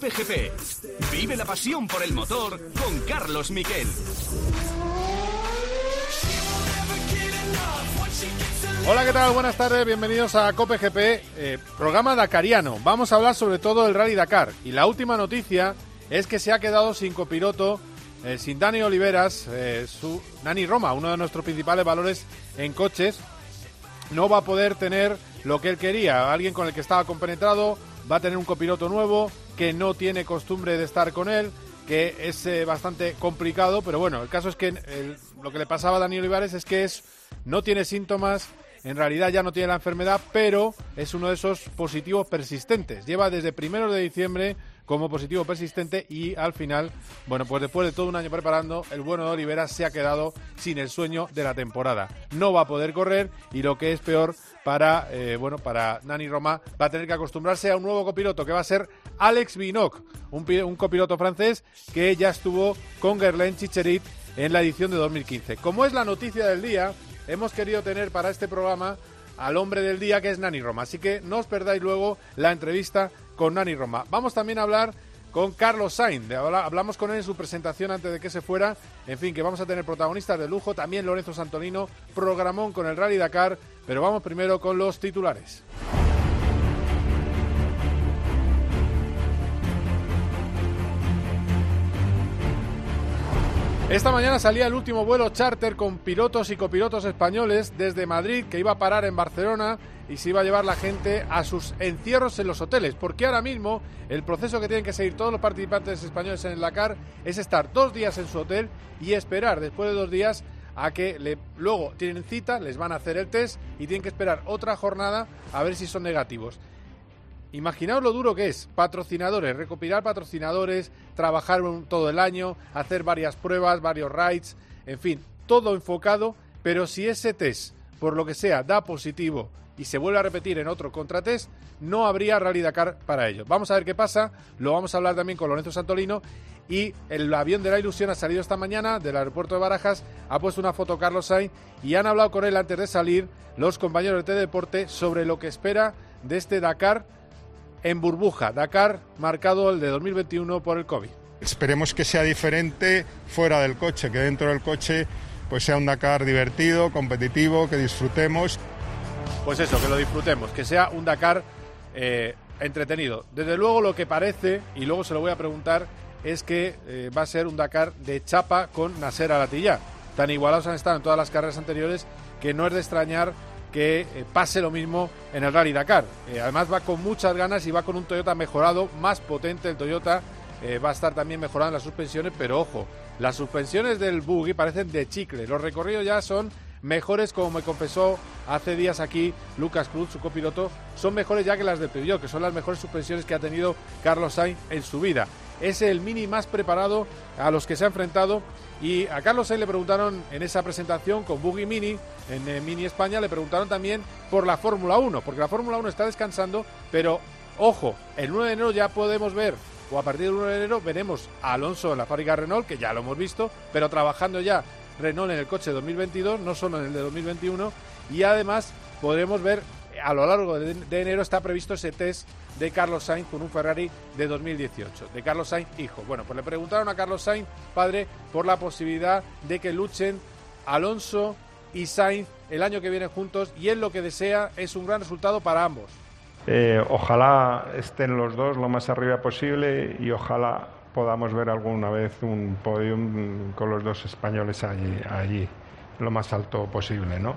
Cope GP. Vive la pasión por el motor con Carlos Miquel. Hola, ¿qué tal? Buenas tardes, bienvenidos a Cope GP, eh, programa Dakariano. Vamos a hablar sobre todo del Rally Dakar. Y la última noticia es que se ha quedado sin copiloto, eh, sin Dani Oliveras, eh, su Nani Roma, uno de nuestros principales valores en coches. No va a poder tener lo que él quería, alguien con el que estaba compenetrado, va a tener un copiloto nuevo que no tiene costumbre de estar con él, que es bastante complicado, pero bueno, el caso es que lo que le pasaba a Dani Olivares es que es, no tiene síntomas, en realidad ya no tiene la enfermedad, pero es uno de esos positivos persistentes. Lleva desde primero de diciembre como positivo persistente y al final, bueno, pues después de todo un año preparando, el bueno de Olivera se ha quedado sin el sueño de la temporada. No va a poder correr y lo que es peor para, eh, bueno, para Nani Roma va a tener que acostumbrarse a un nuevo copiloto que va a ser Alex Vinoc, un, un copiloto francés que ya estuvo con Gerlain Chicherit en la edición de 2015. Como es la noticia del día, hemos querido tener para este programa al hombre del día que es Nani Roma. Así que no os perdáis luego la entrevista con Nani Roma. Vamos también a hablar con Carlos Sainz. Hablamos con él en su presentación antes de que se fuera. En fin, que vamos a tener protagonistas de lujo. También Lorenzo Santolino, programón con el Rally Dakar. Pero vamos primero con los titulares. Esta mañana salía el último vuelo charter con pilotos y copilotos españoles desde Madrid que iba a parar en Barcelona y se iba a llevar la gente a sus encierros en los hoteles, porque ahora mismo el proceso que tienen que seguir todos los participantes españoles en el Dakar es estar dos días en su hotel y esperar después de dos días a que le, luego tienen cita, les van a hacer el test y tienen que esperar otra jornada a ver si son negativos. Imaginaos lo duro que es, patrocinadores, recopilar patrocinadores, trabajar todo el año, hacer varias pruebas, varios rides, en fin, todo enfocado, pero si ese test, por lo que sea, da positivo y se vuelve a repetir en otro contratest, no habría Rally Dakar para ellos. Vamos a ver qué pasa, lo vamos a hablar también con Lorenzo Santolino y el avión de la ilusión ha salido esta mañana del aeropuerto de Barajas, ha puesto una foto Carlos Sainz y han hablado con él antes de salir los compañeros de T-Deporte sobre lo que espera de este Dakar en burbuja. Dakar marcado el de 2021 por el COVID. Esperemos que sea diferente fuera del coche, que dentro del coche pues sea un Dakar divertido, competitivo, que disfrutemos. Pues eso, que lo disfrutemos, que sea un Dakar eh, entretenido. Desde luego lo que parece, y luego se lo voy a preguntar, es que eh, va a ser un Dakar de chapa con Nasser Alatilla. Tan igualados han estado en todas las carreras anteriores que no es de extrañar que eh, pase lo mismo en el Rally Dakar. Eh, además va con muchas ganas y va con un Toyota mejorado, más potente el Toyota. Eh, va a estar también mejorando las suspensiones, pero ojo, las suspensiones del buggy parecen de chicle. Los recorridos ya son mejores, como me confesó hace días aquí Lucas Cruz, su copiloto, son mejores ya que las de Peugeot, que son las mejores suspensiones que ha tenido Carlos Sainz en su vida. Es el mini más preparado a los que se ha enfrentado. Y a Carlos Sainz le preguntaron en esa presentación con Buggy Mini, en eh, Mini España, le preguntaron también por la Fórmula 1, porque la Fórmula 1 está descansando, pero ojo, el 9 de enero ya podemos ver, o a partir del 1 de enero veremos a Alonso en la fábrica Renault, que ya lo hemos visto, pero trabajando ya Renault en el coche 2022, no solo en el de 2021, y además podremos ver a lo largo de, enero está previsto ese test de Carlos Sainz con un Ferrari de 2018, de Carlos Sainz hijo. Bueno, pues le preguntaron a Carlos Sainz, padre, por la posibilidad de que luchen Alonso y Sainz el año que viene juntos y él lo que desea es un gran resultado para ambos. Eh, ojalá estén los dos lo más arriba posible y ojalá podamos ver alguna vez un podium con los dos españoles allí, allí lo más alto posible, ¿no?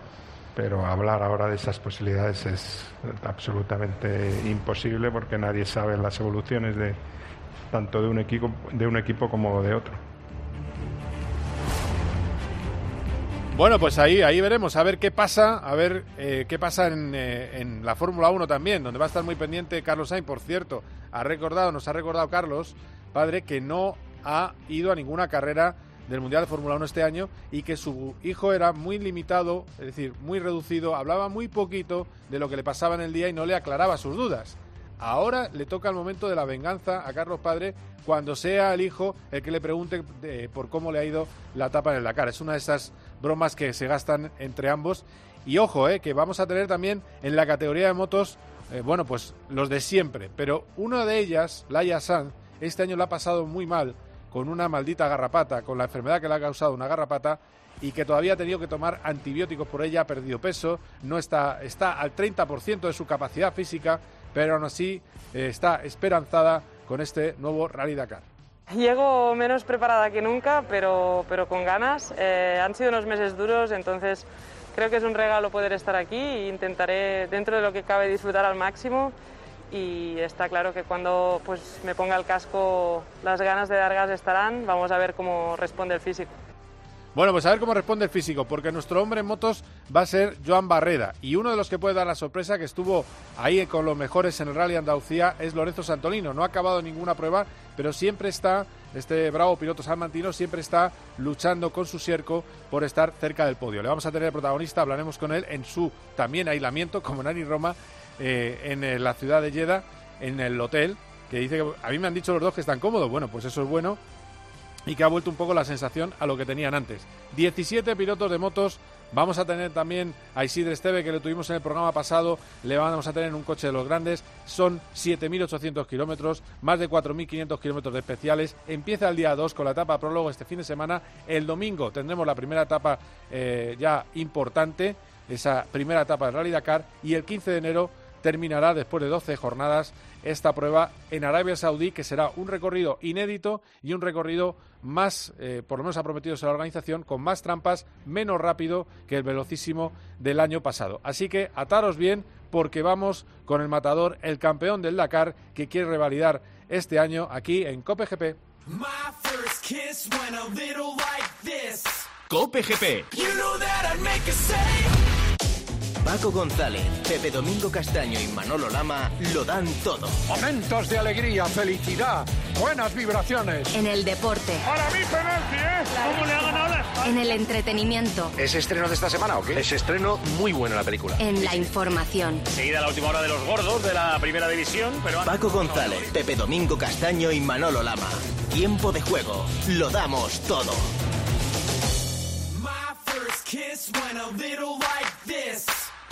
Pero hablar ahora de esas posibilidades es absolutamente imposible porque nadie sabe las evoluciones de tanto de un equipo de un equipo como de otro. Bueno, pues ahí, ahí veremos, a ver qué pasa, a ver eh, qué pasa en, eh, en la Fórmula 1 también, donde va a estar muy pendiente Carlos Sainz, por cierto, ha recordado, nos ha recordado Carlos, padre, que no ha ido a ninguna carrera del Mundial de Fórmula 1 este año y que su hijo era muy limitado, es decir, muy reducido, hablaba muy poquito de lo que le pasaba en el día y no le aclaraba sus dudas. Ahora le toca el momento de la venganza a Carlos Padre cuando sea el hijo el que le pregunte eh, por cómo le ha ido la tapa en la cara. Es una de esas bromas que se gastan entre ambos. Y ojo, eh, que vamos a tener también en la categoría de motos, eh, bueno, pues los de siempre. Pero una de ellas, Laia Sanz, este año lo ha pasado muy mal con una maldita garrapata, con la enfermedad que le ha causado una garrapata y que todavía ha tenido que tomar antibióticos por ella, ha perdido peso, no está, está al 30% de su capacidad física, pero aún así eh, está esperanzada con este nuevo Rally Dakar. Llego menos preparada que nunca, pero, pero con ganas. Eh, han sido unos meses duros, entonces creo que es un regalo poder estar aquí e intentaré, dentro de lo que cabe, disfrutar al máximo. Y está claro que cuando pues, me ponga el casco, las ganas de dar gas estarán. Vamos a ver cómo responde el físico. Bueno, pues a ver cómo responde el físico, porque nuestro hombre en motos va a ser Joan Barreda. Y uno de los que puede dar la sorpresa, que estuvo ahí con los mejores en el Rally Andalucía, es Lorenzo Santolino. No ha acabado ninguna prueba, pero siempre está, este bravo piloto salmantino, siempre está luchando con su Sierco por estar cerca del podio. Le vamos a tener protagonista, hablaremos con él en su también aislamiento, como Nani Roma, eh, en eh, la ciudad de Jeddah, en el hotel, que dice que a mí me han dicho los dos que están cómodos. Bueno, pues eso es bueno y que ha vuelto un poco la sensación a lo que tenían antes. 17 pilotos de motos. Vamos a tener también a Isidre Esteve, que lo tuvimos en el programa pasado. Le vamos a tener en un coche de los grandes. Son 7.800 kilómetros, más de 4.500 kilómetros de especiales. Empieza el día 2 con la etapa prólogo este fin de semana. El domingo tendremos la primera etapa eh, ya importante, esa primera etapa de Rally Dakar. Y el 15 de enero terminará después de 12 jornadas esta prueba en Arabia Saudí, que será un recorrido inédito y un recorrido más, eh, por lo menos ha prometido la organización, con más trampas, menos rápido que el velocísimo del año pasado. Así que ataros bien porque vamos con el matador, el campeón del Dakar, que quiere revalidar este año aquí en Cope GP. Cope GP. Paco González, Pepe Domingo Castaño y Manolo Lama lo dan todo. Momentos de alegría, felicidad, buenas vibraciones. En el deporte. Para mí penalti, ¿eh? ¿Cómo le ha ganado En el entretenimiento. ¿Es estreno de esta semana o qué? Es estreno muy bueno la película. En la información. Seguida la última hora de los gordos de la primera división, pero... Paco González, Pepe Domingo Castaño y Manolo Lama. Tiempo de juego. Lo damos todo.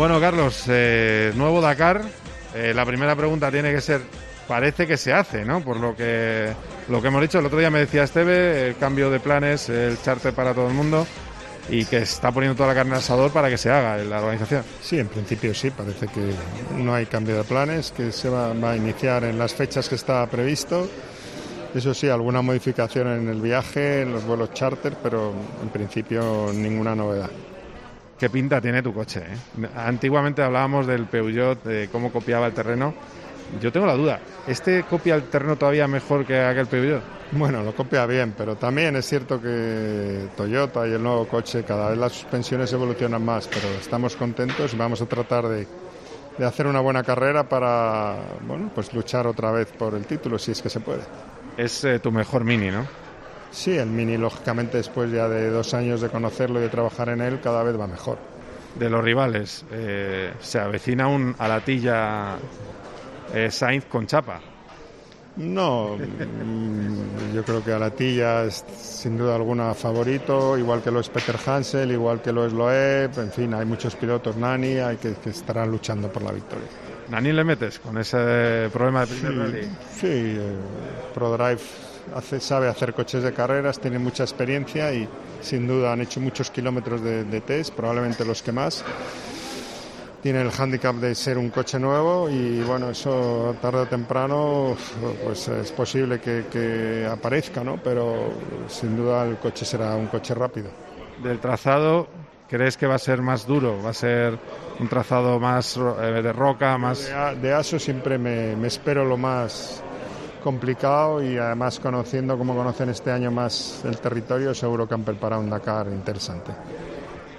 Bueno, Carlos, eh, nuevo Dakar. Eh, la primera pregunta tiene que ser, parece que se hace, ¿no? Por lo que, lo que hemos dicho, el otro día me decía Esteve, el cambio de planes, el charter para todo el mundo y que está poniendo toda la carne al asador para que se haga en la organización. Sí, en principio sí, parece que no hay cambio de planes, que se va, va a iniciar en las fechas que está previsto. Eso sí, alguna modificación en el viaje, en los vuelos charter, pero en principio ninguna novedad. Qué pinta tiene tu coche. ¿eh? Antiguamente hablábamos del Peugeot, de cómo copiaba el terreno. Yo tengo la duda, ¿este copia el terreno todavía mejor que aquel Peugeot? Bueno, lo copia bien, pero también es cierto que Toyota y el nuevo coche, cada vez las suspensiones evolucionan más, pero estamos contentos y vamos a tratar de, de hacer una buena carrera para bueno, pues luchar otra vez por el título, si es que se puede. Es eh, tu mejor mini, ¿no? Sí, el Mini, lógicamente, después ya de dos años de conocerlo y de trabajar en él, cada vez va mejor. De los rivales, eh, se avecina un Alatilla eh, Sainz con chapa. No, mm, yo creo que Alatilla es sin duda alguna favorito, igual que lo es Peter Hansel, igual que lo es Loeb, en fin, hay muchos pilotos, Nani, hay que, que estarán luchando por la victoria. ¿Nani le metes con ese problema de primer sí, rally? Sí, eh, ProDrive hace, sabe hacer coches de carreras, tiene mucha experiencia y sin duda han hecho muchos kilómetros de, de test, probablemente los que más. Tiene el hándicap de ser un coche nuevo y bueno, eso tarde o temprano pues es posible que, que aparezca, ¿no? Pero sin duda el coche será un coche rápido. Del trazado, ¿crees que va a ser más duro? ¿Va a ser un trazado más eh, de roca, más...? De, de ASO siempre me, me espero lo más complicado y además conociendo como conocen este año más el territorio, seguro que han preparado un Dakar interesante.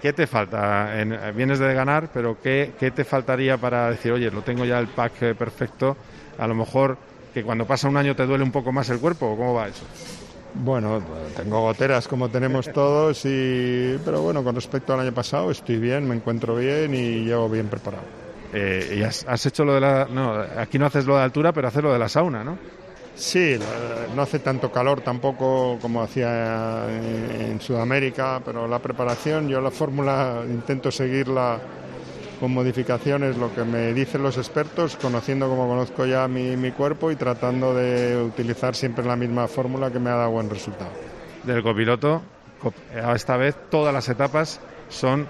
¿qué te falta? En- vienes de ganar, pero ¿qué, ¿qué te faltaría para decir, oye, lo tengo ya el pack eh, perfecto? A lo mejor que cuando pasa un año te duele un poco más el cuerpo, ¿o ¿cómo va eso? Bueno, tengo goteras como tenemos todos, y, pero bueno, con respecto al año pasado estoy bien, me encuentro bien y llego bien preparado. Eh, y has, has hecho lo de la... No, aquí no haces lo de altura, pero haces lo de la sauna, ¿no? Sí, no hace tanto calor tampoco como hacía en, Sudamérica, pero la preparación, yo la fórmula intento seguirla con modificaciones, lo que me dicen los expertos, conociendo como conozco ya mi, mi cuerpo y tratando de utilizar siempre la misma fórmula que me ha dado buen resultado. Del copiloto, cop- eh, esta vez todas las etapas son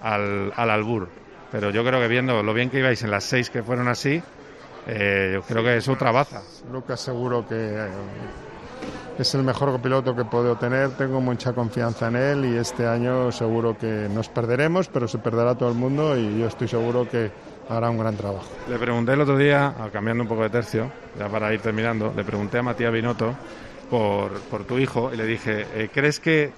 al, al albur. Pero yo creo que viendo lo bien que ibais en las seis que fueron así, eh, yo creo que es otra baza. Lucas seguro que eh, es el mejor copiloto que puedo tener, tengo mucha confianza en él y este año seguro que nos perderemos, pero se perderá todo el mundo y yo estoy seguro que hará un gran trabajo. Le pregunté el otro día, cambiando un poco de tercio, ya para ir terminando, le pregunté a Matías Binotto por, por tu hijo y le dije, eh, ¿crees que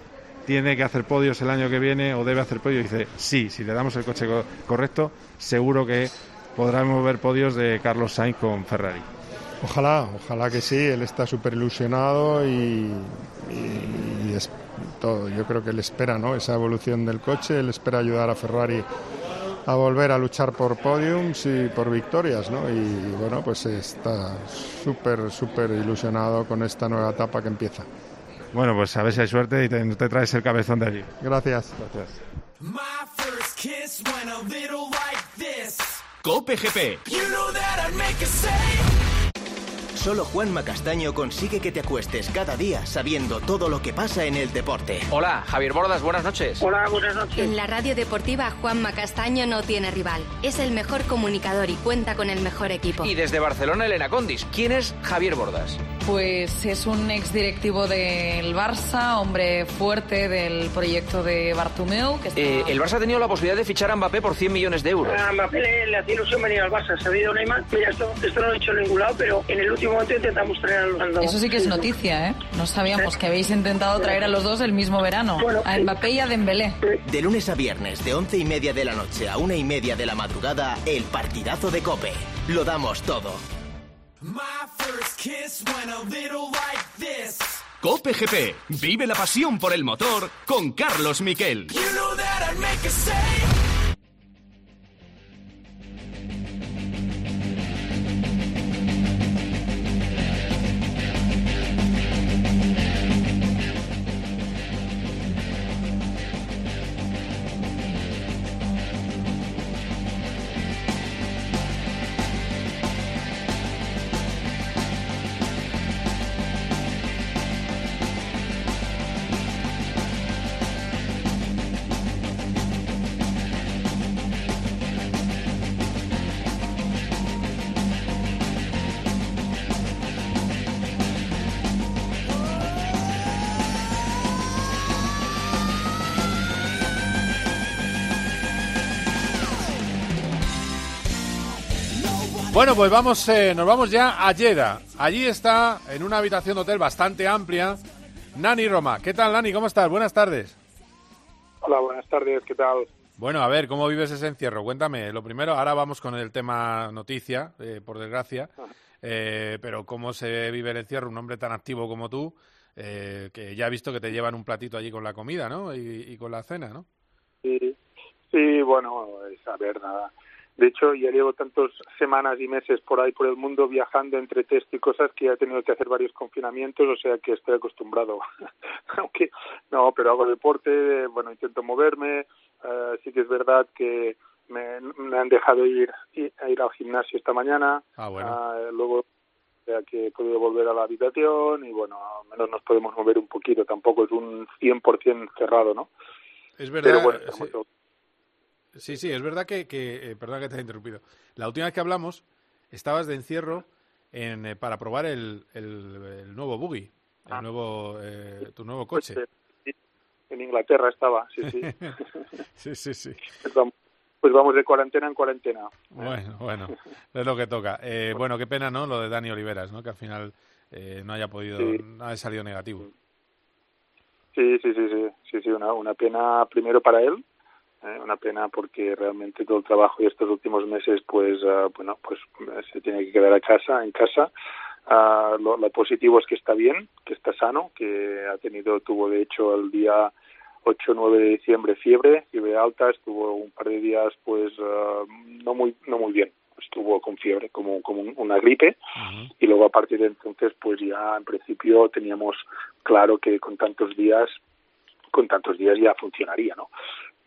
tiene que hacer podios el año que viene o debe hacer podios? Y dice, sí, si le damos el coche co- correcto, seguro que podremos ver podios de Carlos Sainz con Ferrari. Ojalá, ojalá que sí, él está súper ilusionado y, y- y es todo. Yo creo que él espera ¿no? esa evolución del coche, él espera ayudar a Ferrari a volver a luchar por podiums y por victorias, ¿no? Y bueno, pues está súper, súper ilusionado con esta nueva etapa que empieza. Bueno, pues a ver si hay suerte y te, te traes el cabezón de allí. Gracias. Gracias. My first kiss went a little like this. Cope GP. You know Solo Juanma Castaño consigue que te acuestes cada día sabiendo todo lo que pasa en el deporte. Hola, Javier Bordas, buenas noches. Hola, buenas noches. En la radio deportiva, Juanma Castaño no tiene rival. Es el mejor comunicador y cuenta con el mejor equipo. Y desde Barcelona, Elena Condis. ¿Quién es Javier Bordas? Pues es un ex directivo del Barça, hombre fuerte del proyecto de Bartomeu. Que está- Eh, el Barça ha tenido la posibilidad de fichar a Mbappé por 100 millones de euros. A Mbappé le, le hacía ilusión venir al Barça, se ha habido Neymar. Mira, esto, esto no lo he hecho en ningún lado, pero en el último momento intentamos traer al Lando. Eso sí que es noticia, ¿eh? No sabíamos que habéis intentado traer a los dos el mismo verano. A Mbappé y a Dembélé. De lunes a viernes, de once y media de la noche a una y media de la madrugada, el partidazo de Cope. Lo damos todo. Cope GP. Vive la pasión por el motor con Carlos Miquel. You know Bueno, pues vamos, eh, nos vamos ya a Jeddah. Allí está, en una habitación de hotel bastante amplia, Nani Roma. ¿Qué tal, Nani? ¿Cómo estás? Buenas tardes. Hola, buenas tardes, ¿qué tal? Bueno, a ver, ¿cómo vives ese encierro? Cuéntame. Lo primero, ahora vamos con el tema noticia, eh, por desgracia. Eh, pero ¿cómo se vive el encierro? Un hombre tan activo como tú, eh, que ya he visto que te llevan un platito allí con la comida, ¿no? Y, y con la cena, ¿no? Sí, sí, bueno, es a ver, nada. De hecho, ya llevo tantas semanas y meses por ahí por el mundo viajando entre test y cosas que ya he tenido que hacer varios confinamientos, o sea que estoy acostumbrado. Aunque no, pero hago deporte, bueno, intento moverme. eh, sí que es verdad que me, me han dejado ir i- a ir al gimnasio esta mañana. Ah, bueno. Ah, luego o sea que he podido volver a la habitación y bueno, al menos nos podemos mover un poquito. Tampoco es un 100% cerrado, ¿no? Es verdad. Pero bueno, sí. Sí, sí, es verdad que, que eh, perdona que te haya interrumpido. La última vez que hablamos estabas de encierro en, eh, para probar el, el, el nuevo buggy, el nuevo, eh, tu nuevo coche. Sí, en Inglaterra estaba, sí, sí. sí, sí, sí. Pues vamos, pues vamos de cuarentena en cuarentena. Bueno, bueno, es lo que toca. Eh, bueno, qué pena, ¿no? Lo de Dani Oliveras, ¿no? Que al final eh, no haya podido, Sí. no haya salido negativo. Sí, sí, sí, sí, sí, sí, una, una pena primero para él, ¿eh? una pena porque realmente todo el trabajo de estos últimos meses, pues, ah, bueno, pues se tiene que quedar a casa, en casa. Ah, lo, lo, positivo es que está bien, que está sano, que ha tenido, tuvo de hecho el día 8 o 9 de diciembre fiebre, fiebre alta, estuvo un par de días pues uh, no muy no muy bien, estuvo con fiebre como como una gripe uh -huh. y luego a partir de entonces pues ya en principio teníamos claro que con tantos días con tantos días ya funcionaría, ¿no?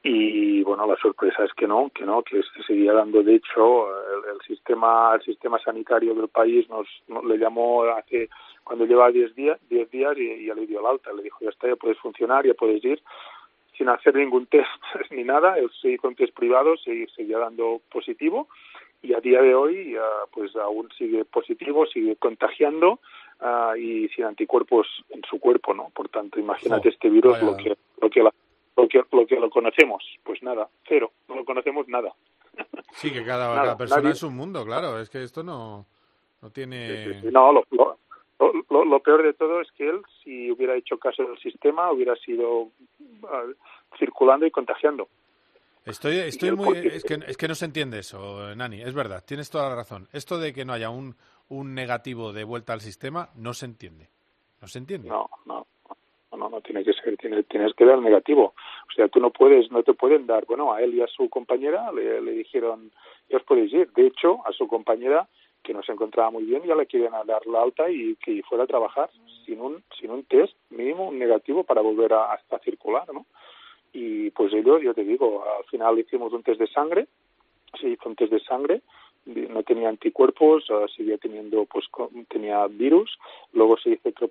Y bueno la sorpresa es que no que no que se seguía dando. De hecho el, el sistema el sistema sanitario del país nos, nos, le llamó hace cuando lleva 10 días 10 días y, y ya le dio el alta. Le dijo ya está ya puedes funcionar ya puedes ir sin hacer ningún test ni nada él se hizo un test privado se seguía dando positivo. Y a día de hoy uh, pues aún sigue positivo sigue contagiando uh, y sin anticuerpos en su cuerpo no por tanto imagínate oh, este virus vaya. lo que lo que la lo que, lo que lo conocemos, pues nada, cero, no lo conocemos nada. Sí, que cada, nada, cada persona nadie. es un mundo, claro, es que esto no, no tiene... Sí, sí, sí. No, lo, lo, lo, lo, peor de todo es que él, si hubiera hecho caso del sistema, hubiera sido uh, circulando y contagiando. Estoy, estoy muy... Es que, es que no se entiende eso, Nani, es verdad, tienes toda la razón. Esto de que no haya un, un negativo de vuelta al sistema, no se entiende. No se entiende. No, no no, no tiene que ser, tiene, tienes que dar negativo. O sea, tú no puedes, no te pueden dar, bueno, a él y a su compañera le, dijeron, ya os podéis ir. De hecho, a su compañera, que no se encontraba muy bien, ya le quieren dar la alta y que fuera a trabajar sin un, sin un test mínimo, un negativo para volver a, hasta circular, ¿no? Y pues ellos, yo te digo, al final hicimos un test de sangre, se hizo un test de sangre, no tenía anticuerpos, uh, seguía teniendo, pues tenía virus, luego se hizo otro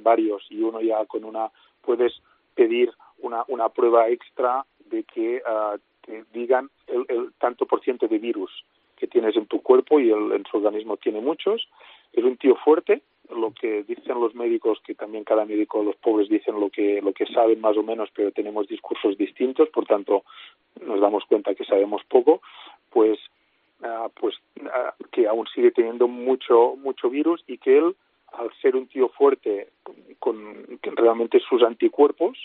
varios y uno ya con una, puedes pedir una, una prueba extra de que uh, te digan el, el, tanto por ciento de virus que tienes en tu cuerpo y el, en su organismo tiene muchos. Es un tío fuerte, lo que dicen los médicos, que también cada médico, los pobres dicen lo que, lo que saben más o menos, pero tenemos discursos distintos, por tanto nos damos cuenta que sabemos poco, pues uh, pues uh, que aún sigue teniendo mucho mucho virus y que él al ser un tío fuerte con, con realmente sus anticuerpos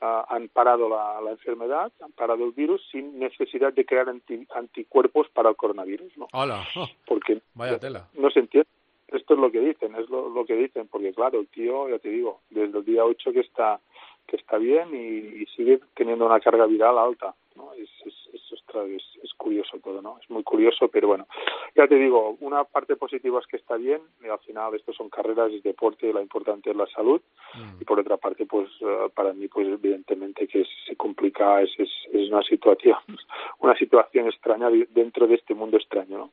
uh, han parado la, la, enfermedad han parado el virus sin necesidad de crear anti, anticuerpos para el coronavirus no Hola. Oh, porque vaya tela no se entiende esto es lo que dicen es lo, lo que dicen porque claro el tío ya te digo desde el día 8 que está que está bien y, y sigue teniendo una carga viral alta ¿no? Es, es, es, es, es, curioso todo, ¿no? Es muy curioso, pero bueno, ya te digo, una parte positiva es que está bien, y al final esto son carreras, es deporte, lo importante es la salud, mm. y por otra parte, pues uh, para mí, pues evidentemente que se complica, es, es, es una situación, una situación extraña dentro de este mundo extraño, ¿no?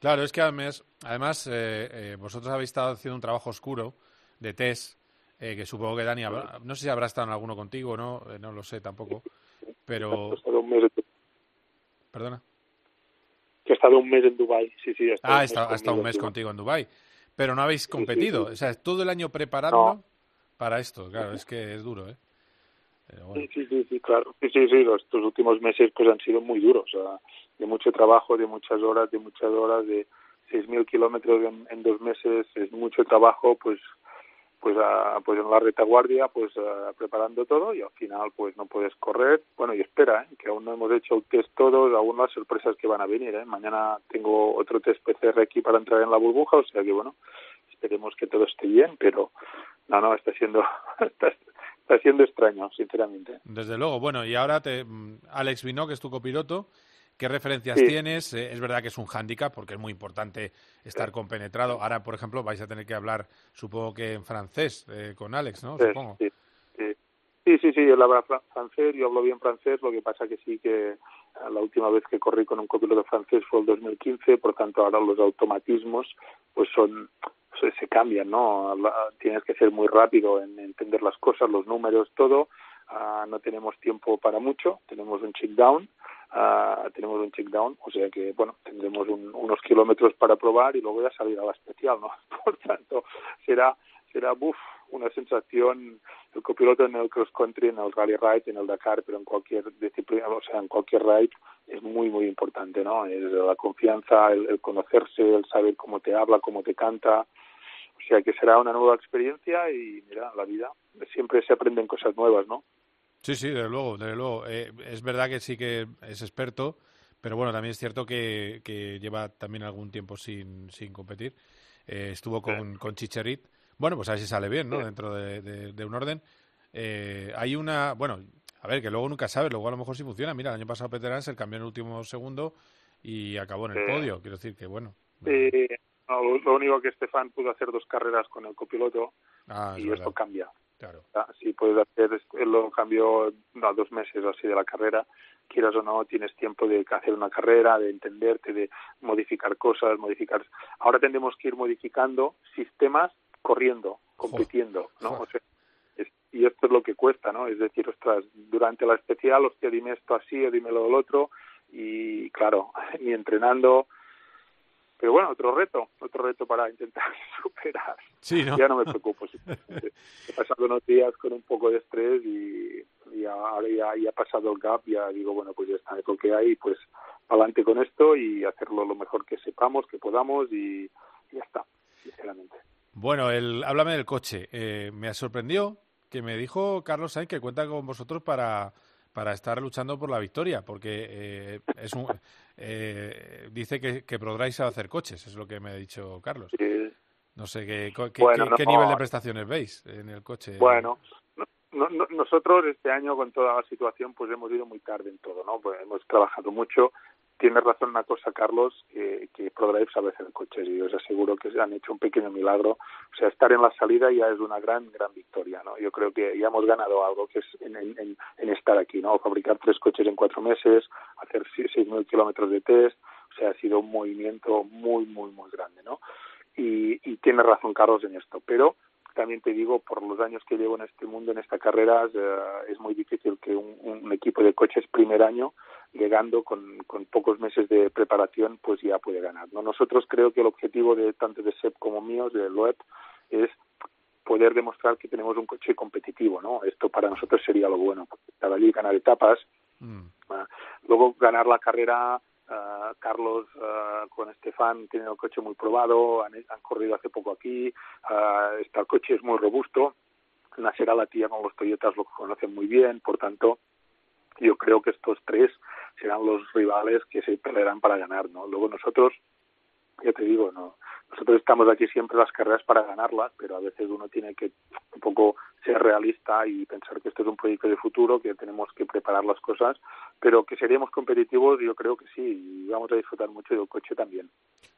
Claro, es que además, además eh, eh, vosotros habéis estado haciendo un trabajo oscuro de test, eh, que supongo que Dani, habrá, no sé si habrá estado en alguno contigo, ¿no? Eh, no lo sé tampoco. Pero... Un mes. Perdona. Que ha estado un mes en Dubai sí, sí. Ah, está, ha estado un mes contigo en Dubai Pero no habéis competido. Sí. O sea, todo el año preparando no. para esto. Claro, es que es duro, ¿eh? Bueno. Sí, sí, sí, claro. Sí, sí, sí. Los, estos últimos meses pues han sido muy duros. O sea, de mucho trabajo, de muchas horas, de muchas horas, de 6.000 kilómetros en, en dos meses. Es mucho trabajo, pues pues, a, pues en la retaguardia, pues a, preparando todo y al final pues no puedes correr. Bueno, y espera, ¿eh? que aún no hemos hecho el test todos, aún las sorpresas que van a venir. ¿eh? Mañana tengo otro test PCR aquí para entrar en la burbuja, o sea que bueno, esperemos que todo esté bien, pero no, no, está siendo, está, está siendo extraño, sinceramente. Desde luego, bueno, y ahora te, Alex Vino, que es tu copiloto, ¿Qué referencias sí. tienes? Eh, es verdad que es un hándicap porque es muy importante estar compenetrado. Ahora, por ejemplo, vais a tener que hablar, supongo que en francés, eh, con Alex, ¿no? Sí, supongo. Sí, sí. Sí, sí, sí, él habla francés, yo hablo bien francés, lo que pasa que sí que la última vez que corrí con un copiloto francés fue el 2015, por tanto ahora los automatismos pues son se, se cambian, ¿no? Tienes que ser muy rápido en entender las cosas, los números, todo. Uh, no tenemos tiempo para mucho, tenemos un check down, uh, tenemos un check down, o sea que, bueno, tendremos un, unos kilómetros para probar y luego ya salir a la especial, ¿no? Por tanto, será, será, buf, una sensación, el copiloto en el cross country, en el rally ride, en el Dakar, pero en cualquier disciplina, o sea, en cualquier ride, es muy, muy importante, ¿no? Es la confianza, el, el conocerse, el saber cómo te habla, cómo te canta, o sea que será una nueva experiencia y mira, la vida siempre se aprenden cosas nuevas, ¿no? Sí, sí, desde luego, desde luego. Eh, es verdad que sí que es experto, pero bueno, también es cierto que, que lleva también algún tiempo sin, sin competir. Eh, estuvo con, con Chicherit. Bueno, pues a ver si sale bien, ¿no? Dentro de, de- de un orden. Eh, hay una, bueno, a ver, que luego nunca sabes, luego a lo mejor sí funciona. Mira, el año pasado Peter Ansel cambió en el último segundo y acabó en el Sí. podio. Quiero decir que, bueno. Eh, no, lo, lo único que Estefan pudo hacer dos carreras con el copiloto Ah, y esto cambia. Claro. Ah, Si puedes hacer, lo cambió a dos meses o así de la carrera, quieras o no, tienes tiempo de hacer una carrera, de entenderte, de modificar cosas, modificar. Ahora tendremos que ir modificando sistemas corriendo, compitiendo, ¿no? O sea, es- y esto es lo que cuesta, ¿no? Es decir, ostras, durante la especial, hostia, dime esto así o dímelo del otro, y claro, ni entrenando. Pero bueno, otro reto, otro reto para intentar superar. Sí, ¿no? Ya no me preocupo. He pasado unos días con un poco de estrés y, y ahora ya, ya ha pasado el gap, ya digo, bueno, pues ya está, es lo que hay, pues adelante con esto y hacerlo lo mejor que sepamos, que podamos y, y ya está, sinceramente. Bueno, el, háblame del coche. Eh, me sorprendió que me dijo Carlos Sainz que cuenta con vosotros para, para estar luchando por la victoria, porque eh, es un, eh, dice que, que sabe hacer coches, es lo que me ha dicho Carlos. No sé qué, co- qué, Bueno, qué- no. qué nivel de prestaciones veis en el coche. Bueno, no- no- no- nosotros este año con toda la situación pues hemos ido muy tarde en todo, ¿no? Pues hemos trabajado mucho. Tienes razón una cosa, Carlos, que, que ProDrive sabe hacer coches y os aseguro que han hecho un pequeño milagro. O sea, estar en la salida ya es una gran, gran victoria, ¿no? Yo creo que ya hemos ganado algo que es en, en- estar aquí, ¿no? Fabricar tres coches en cuatro meses, hacer si- 6.000 kilómetros de test, o sea, ha sido un movimiento muy, muy, muy grande, ¿no? Y tiene razón Carlos en esto, pero también te digo, por los años que llevo en este mundo, en esta carrera, eh, es muy difícil que un, un equipo de coches primer año, llegando con, con pocos meses de preparación, pues ya puede ganar. ¿no? Nosotros creo que el objetivo de tanto de SEP como mío, de Loeb, es poder demostrar que tenemos un coche competitivo, ¿no? Esto para nosotros sería lo bueno, estar allí, ganar etapas, Ah, luego ganar la carrera, ah, Carlos ah, con Estefan tienen el coche muy probado, han, han corrido hace poco aquí, este el coche es muy robusto, Nasser la tía con los Toyotas lo conocen muy bien, por tanto yo creo que estos tres serán los rivales que se pelearán para ganar, ¿no? Luego nosotros, ya te digo, no, nosotros estamos aquí siempre las carreras para ganarlas, pero a veces uno tiene que un poco ser realista y pensar que esto es un proyecto de futuro, que tenemos que preparar las cosas, pero que seríamos competitivos, yo creo que sí, y vamos a disfrutar mucho del coche también.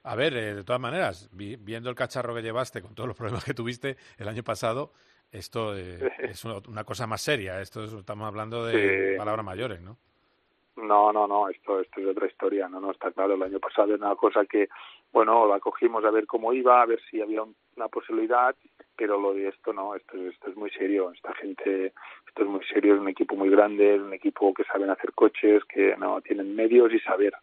A ver, eh, de todas maneras, vi- viendo el cacharro que llevaste con todos los problemas que tuviste el año pasado, esto eh, es una, una cosa más seria. Esto es- estamos hablando de Sí. palabras mayores, ¿no? No, no, no, esto, esto es otra historia, no, no, está claro. El año pasado era una cosa que, bueno, la cogimos a ver cómo iba, a ver si había un- una posibilidad, pero lo de esto no, esto, esto es muy serio. Esta gente, esto es muy serio, es un equipo muy grande, es un equipo que saben hacer coches, que no tienen medios y saber,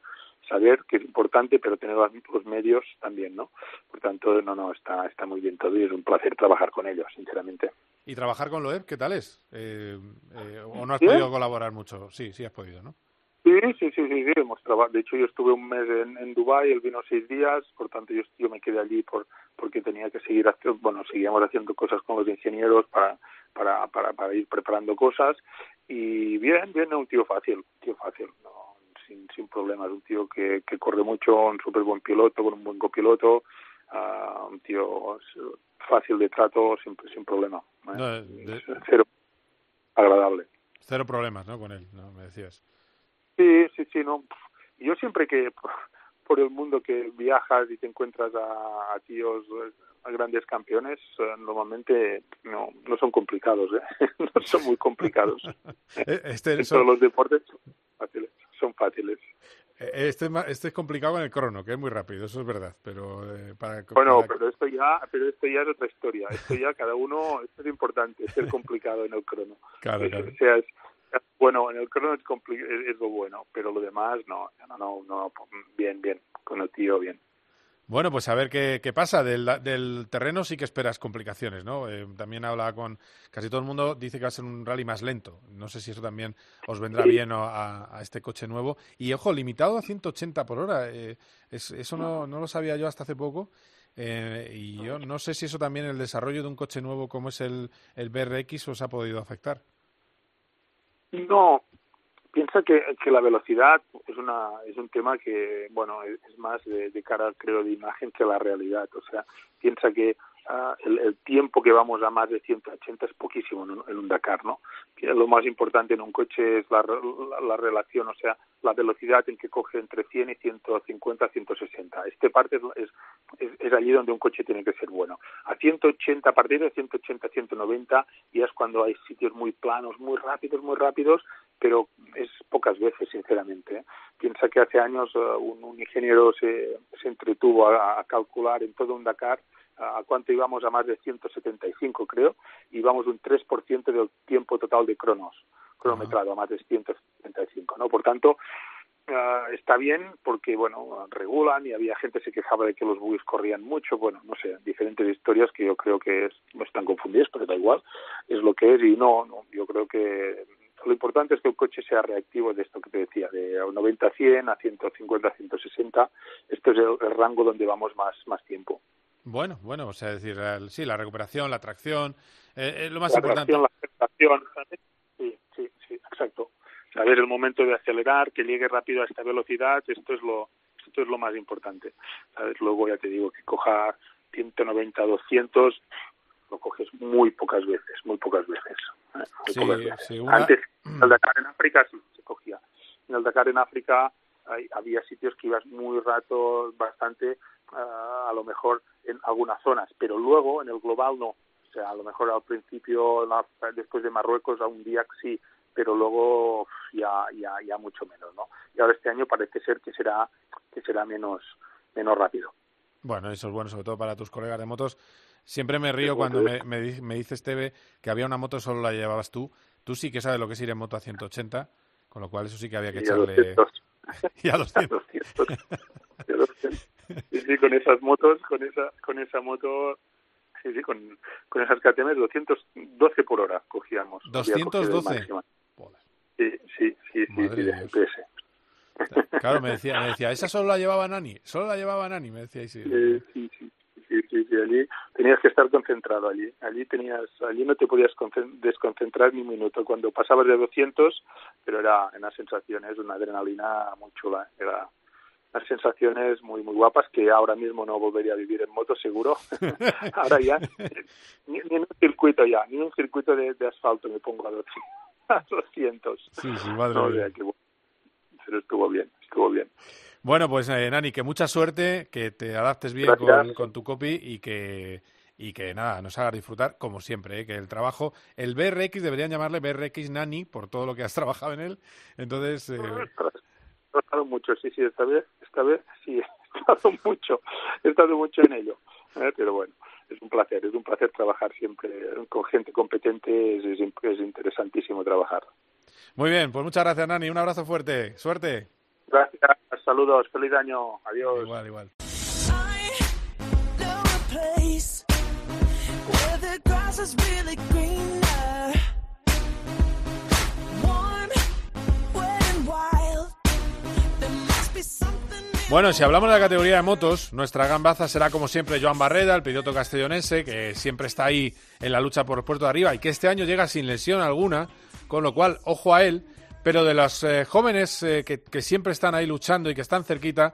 saber que es importante, pero tener los medios también, ¿no? Por tanto, no, no, está, está muy bien todo y es un placer trabajar con ellos, sinceramente. ¿Y trabajar con Loeb, qué tal es? Eh, eh, ¿O no has podido colaborar mucho? Sí, sí has podido, ¿no? Sí, sí, sí, sí, sí, hemos traba- De hecho, yo estuve un mes en, en Dubái, él vino seis días, por tanto yo, yo me quedé allí por porque tenía que seguir haciendo, bueno, seguíamos haciendo cosas con los ingenieros para, para, para, para ir preparando cosas y bien, bien, un tío fácil, un tío fácil, no, sin, sin problemas, un tío que, que corre mucho, un súper buen piloto, con un buen copiloto, ah, un tío fácil de trato, sin, sin problema, ¿eh? No, de- cero agradable. cero problemas, ¿no? Con él, ¿no? Me decías. Sí, sí, sí, no. Yo siempre que por- el mundo que viajas y te encuentras a, a tíos, eh, a grandes campeones, eh, normalmente no, no son complicados, ¿eh? no son muy complicados. Eh, Este, en eso- todos los deportes son fáciles. Son fáciles. eh, este, este es complicado en el crono, que es muy rápido, eso es verdad. Pero eh, para, Bueno, para- pero esto ya, pero esto ya es otra historia. Esto ya cada uno, esto es importante, ser complicado en el crono. Claro, O claro. sea, es- bueno, en el crono es, es, lo bueno, pero lo demás no, no, no, no, bien, bien, con el tío bien. Bueno, pues a ver qué, qué pasa. Del, del terreno sí que esperas complicaciones, ¿no? Eh, también habla con... Casi todo el mundo dice que va a ser un rally más lento. No sé si eso también os vendrá Sí. bien o a, a este coche nuevo. Y, ojo, limitado a 180 por hora. Eh, es- eso no, no lo sabía yo hasta hace poco. Eh, y yo no sé si eso también el desarrollo de un coche nuevo como es el, el BRX os ha podido afectar. No, piensa que, que, la velocidad es una es un tema que bueno es, más de, de, cara creo de imagen que la realidad. O sea piensa que el, el, tiempo que vamos a más de 180 es poquísimo en un, en un Dakar no lo más importante en un coche es la, la, la, relación o sea la velocidad en que coge entre 100 y 150 160 este parte es, es, es allí donde un coche tiene que ser bueno a 180 a partir de 180 190 ya es cuando hay sitios muy planos muy rápidos muy rápidos pero es pocas veces, sinceramente. ¿eh? Piensa que hace años uh, un, ingeniero se, se entretuvo a, calcular en todo un Dakar a cuánto íbamos a más de 175, creo, íbamos un 3% del tiempo total de cronos, cronometrado a más de 175, ¿no? Por tanto, uh, está bien porque, bueno, regulan y había gente que se quejaba de que los buis corrían mucho, bueno, no sé, diferentes historias que yo creo que es, no están confundidas, pero da igual, es lo que es y no, no yo creo que lo importante es que el coche sea reactivo de esto que te decía, de 90 a 100, a 150 a 160. Esto es el, el rango donde vamos más, más tiempo. Bueno, bueno, o sea, decir, el, sí, la recuperación, la tracción, eh, eh, lo más la importante. La aceleración, sí, sí, sí, exacto. Saber el momento de acelerar, que llegue rápido a esta velocidad, esto es lo, esto es lo más importante. ¿Sabes? Luego ya te digo que coja 190, 200, lo coges muy pocas veces, muy pocas veces. ¿eh? Muy sí, pocas veces. Sí, una... Antes, en el Dakar en África sí se cogía. En el Dakar en África hay, había sitios que ibas muy rato, bastante, a lo mejor en algunas zonas, pero luego en el global no. O sea, a lo mejor al principio, la, después de Marruecos, a un día sí, pero luego ya, ya, ya mucho menos, ¿no? Y ahora este año parece ser que será, que será menos, menos rápido. Bueno, eso es bueno, sobre todo para tus colegas de motos. Siempre me río cuando me, me, me dices, Teve, que había una moto solo la llevabas tú. Tú sí que sabes lo que es ir en moto a 180, con lo cual eso sí que había que y echarle... y a 200. y a 200. Sí, sí, con esas motos, con esa, con esa moto, sí, sí, con, con esas KTM 212 por hora cogíamos. 212. Sí, sí, sí, sí, sí, de GPS. Claro, me decía, me decía, esa solo la llevaba Nani, solo la llevaba Nani, me decía. Sí, sí, sí, sí, sí, sí, sí, allí tenías que estar concentrado allí, allí tenías, allí no te podías desconcentrar ni un minuto. Cuando pasabas de 200, pero era en las sensaciones, una adrenalina muy chula, era unas sensaciones muy muy guapas que ahora mismo no volvería a vivir en moto seguro ahora ya ni, ni, en un circuito ya ni en un circuito de, de asfalto me pongo a 200, a 200. sí, sí, madre no, o sea, que, pero estuvo bien estuvo bien bueno pues eh, Nani que mucha suerte que te adaptes bien con, con, tu copy y que y que nada, nos haga disfrutar como siempre, ¿eh? que el trabajo, el BRX deberían llamarle BRX Nani por todo lo que has trabajado en él. Entonces, eh... mucho, sí, sí, esta vez, esta vez sí, he estado mucho, he estado mucho en ello, ¿eh? pero bueno, es un placer, es un placer trabajar siempre con gente competente, es, es, es interesantísimo trabajar. Muy bien, pues muchas gracias Nani, un abrazo fuerte, suerte. Gracias, saludos, feliz año, adiós. Igual, igual. Really Bueno, si hablamos de la categoría de motos, nuestra gambaza será como siempre Joan Barreda, el piloto castellonense, que siempre está ahí en la lucha por el puerto de arriba y que este año llega sin lesión alguna, con lo cual, ojo a él. Pero de los eh, jóvenes eh, que, siempre están ahí luchando y que están cerquita,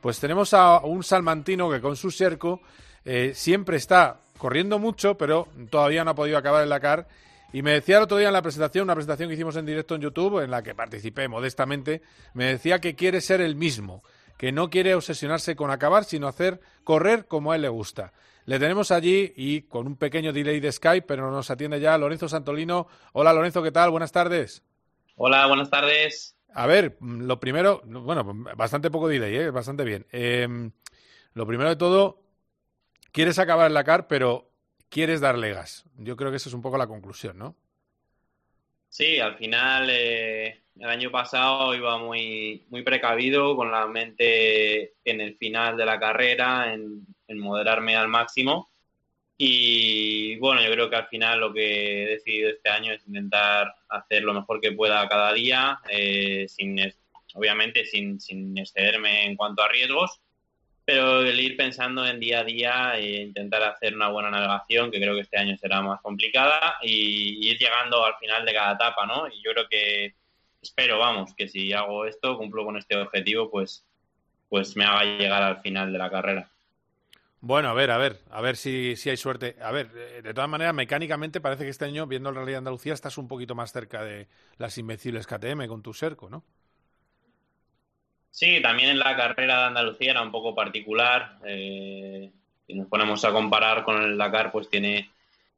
pues tenemos a un salmantino que con su cerco eh, siempre está corriendo mucho, pero todavía no ha podido acabar el Dakar. Y me decía el otro día en la presentación, una presentación que hicimos en directo en YouTube, en la que participé modestamente, me decía que quiere ser el mismo que no quiere obsesionarse con acabar, sino hacer correr como a él le gusta. Le tenemos allí y con un pequeño delay de Skype, pero nos atiende ya Lorenzo Santolino. Hola Lorenzo, ¿qué tal? Buenas tardes. Hola, buenas tardes. A ver, lo primero, bueno, bastante poco delay, ¿eh? bastante bien. Eh, lo primero de todo, quieres acabar el Dakar, pero quieres darle gas. Yo creo que esa es un poco la conclusión, ¿no? Sí, al final eh, el año pasado iba muy, muy precavido, con la mente en el final de la carrera, en, moderarme al máximo. Y bueno, yo creo que al final lo que he decidido este año es intentar hacer lo mejor que pueda cada día, eh, sin obviamente sin, sin excederme en cuanto a riesgos, pero el ir pensando en día a día e intentar hacer una buena navegación, que creo que este año será más complicada, y ir llegando al final de cada etapa, ¿no? Y yo creo que espero, vamos, que si hago esto, cumplo con este objetivo, pues, pues me haga llegar al final de la carrera. Bueno, a ver, a ver, a ver si, si hay suerte. A ver, eh, de todas maneras, mecánicamente parece que este año, viendo el Rally de Andalucía, estás un poquito más cerca de las invencibles KTM con tu Serco, ¿no? Sí, también la carrera de Andalucía era un poco particular. Eh, si nos ponemos a comparar con el Dakar, pues tiene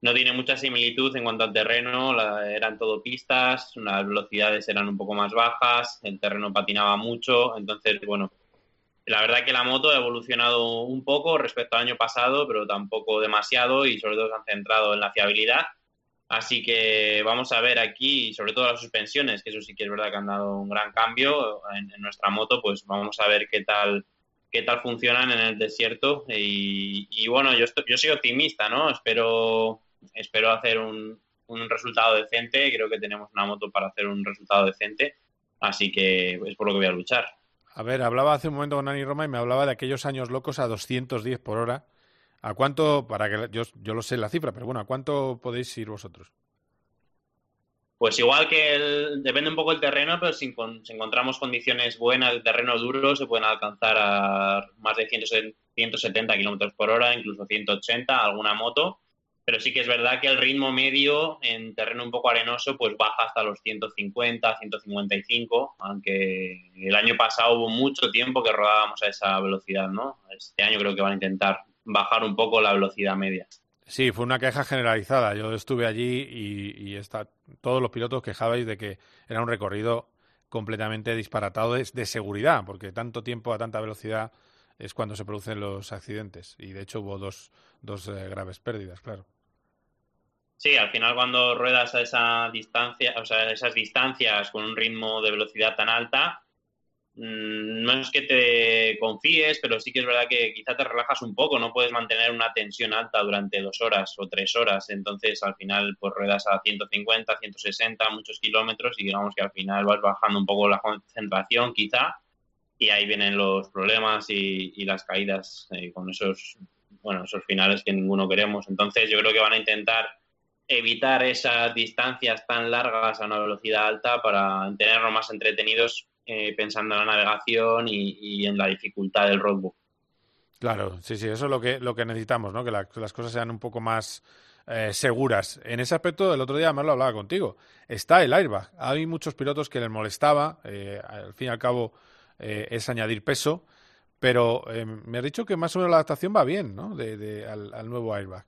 no tiene mucha similitud en cuanto al terreno, eran todo pistas, las velocidades eran un poco más bajas, el terreno patinaba mucho, entonces, bueno, la verdad que la moto ha evolucionado un poco respecto al año pasado, pero tampoco demasiado y sobre todo se han centrado en la fiabilidad. Así que vamos a ver aquí, sobre todo las suspensiones, que eso sí que es verdad que han dado un gran cambio en, nuestra moto, pues vamos a ver qué tal qué tal funcionan en el desierto y, bueno, yo, estoy, yo soy optimista, ¿no? Espero espero hacer un, un resultado decente. Creo que tenemos una moto para hacer un resultado decente. Así que es por lo que voy a luchar. A ver, hablaba hace un momento con Nani Roma y me hablaba de aquellos años locos a 210 por hora. ¿A cuánto, para que yo, yo lo sé la cifra, pero bueno, ¿a cuánto podéis ir vosotros? Pues igual que el, depende un poco el terreno, pero si, encontramos condiciones buenas, terreno duro, se pueden alcanzar a más de 170 kilómetros por hora, incluso 180, alguna moto pero sí que es verdad que el ritmo medio en terreno un poco arenoso pues baja hasta los 150, 155, aunque el año pasado hubo mucho tiempo que rodábamos a esa velocidad, ¿no? Este año creo que van a intentar bajar un poco la velocidad media. Sí, fue una queja generalizada. Yo estuve allí y, está, todos los pilotos quejabais de que era un recorrido completamente disparatado de, seguridad, porque tanto tiempo a tanta velocidad es cuando se producen los accidentes. Y de hecho hubo dos, dos eh, graves pérdidas, claro. Sí, al final cuando ruedas a esa distancia, o sea, esas distancias con un ritmo de velocidad tan alta, no es que te confíes, pero sí que es verdad que quizá te relajas un poco, no puedes mantener una tensión alta durante dos horas o tres horas, entonces al final pues ruedas a 150, 160, muchos kilómetros y digamos que al final vas bajando un poco la concentración quizá y ahí vienen los problemas y, las caídas eh, con esos, bueno, esos finales que ninguno queremos. Entonces yo creo que van a intentar evitar esas distancias tan largas a una velocidad alta para tenernos más entretenidos eh, pensando en la navegación y, en la dificultad del roadbook. Claro, sí, sí, eso es lo que, lo que necesitamos, ¿no? Que, las cosas sean un poco más eh, seguras. En ese aspecto, el otro día además lo hablaba contigo, está el airbag. Hay muchos pilotos que les molestaba, eh, al fin y al cabo es añadir peso, pero me has dicho que más o menos la adaptación va bien, ¿no? De, al nuevo airbag.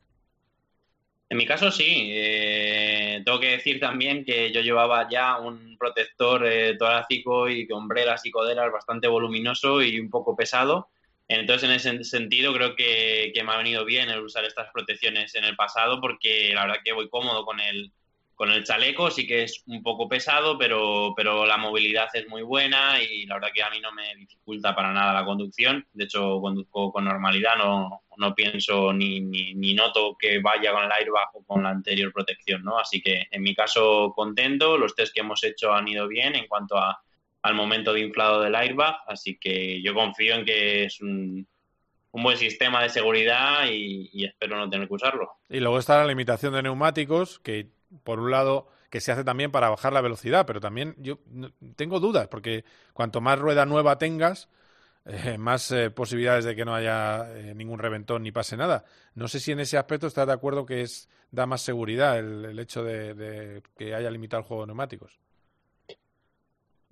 En mi caso sí. Eh, tengo que decir también que yo llevaba ya un protector eh, torácico y hombreras y coderas bastante voluminoso y un poco pesado. Entonces, en ese sentido, creo que, que, me ha venido bien el usar estas protecciones en el pasado porque la verdad que voy cómodo con el, con el chaleco. Sí que es un poco pesado, pero, pero la movilidad es muy buena y la verdad que a mí no me dificulta para nada la conducción. De hecho, conduzco con normalidad, no, no pienso ni, ni, noto que vaya con el airbag o con la anterior protección, ¿no? Así que en mi caso contento, los test que hemos hecho han ido bien en cuanto a, al momento de inflado del airbag, así que yo confío en que es un, un buen sistema de seguridad y, y, espero no tener que usarlo. Y luego está la limitación de neumáticos, que por un lado que se hace también para bajar la velocidad, pero también yo tengo dudas, porque cuanto más rueda nueva tengas, eh, más eh, posibilidades de que no haya eh, ningún reventón ni pase nada. No sé si en ese aspecto estás de acuerdo que es da más seguridad el, hecho de, que haya limitado el juego de neumáticos.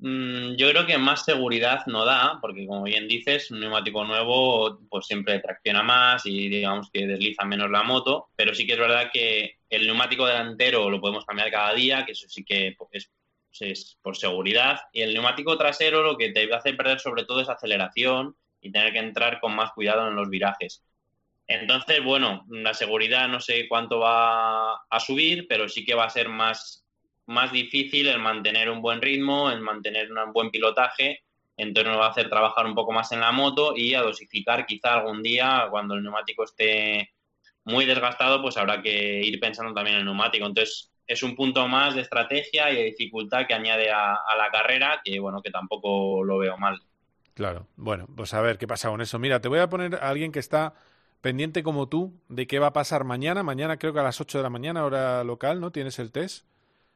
Mm, yo creo que más seguridad no da, porque como bien dices, un neumático nuevo pues siempre tracciona más y digamos que desliza menos la moto, pero sí que es verdad que el neumático delantero lo podemos cambiar cada día, que eso sí que es es por seguridad. Y el neumático trasero lo que te hace perder sobre todo es aceleración y tener que entrar con más cuidado en los virajes. Entonces, bueno, la seguridad no sé cuánto va a subir, pero sí que va a ser más, más difícil el mantener un buen ritmo, el mantener un buen pilotaje. Entonces nos va a hacer trabajar un poco más en la moto y a dosificar quizá algún día cuando el neumático esté muy desgastado, pues habrá que ir pensando también en el neumático. Entonces, es un punto más de estrategia y de dificultad que añade a, la carrera, que bueno, que tampoco lo veo mal. Claro. Bueno, pues a ver qué pasa con eso. Mira, te voy a poner a alguien que está pendiente como tú de qué va a pasar mañana. Mañana creo que a las 8 de la mañana, hora local, ¿no? ¿Tienes el test?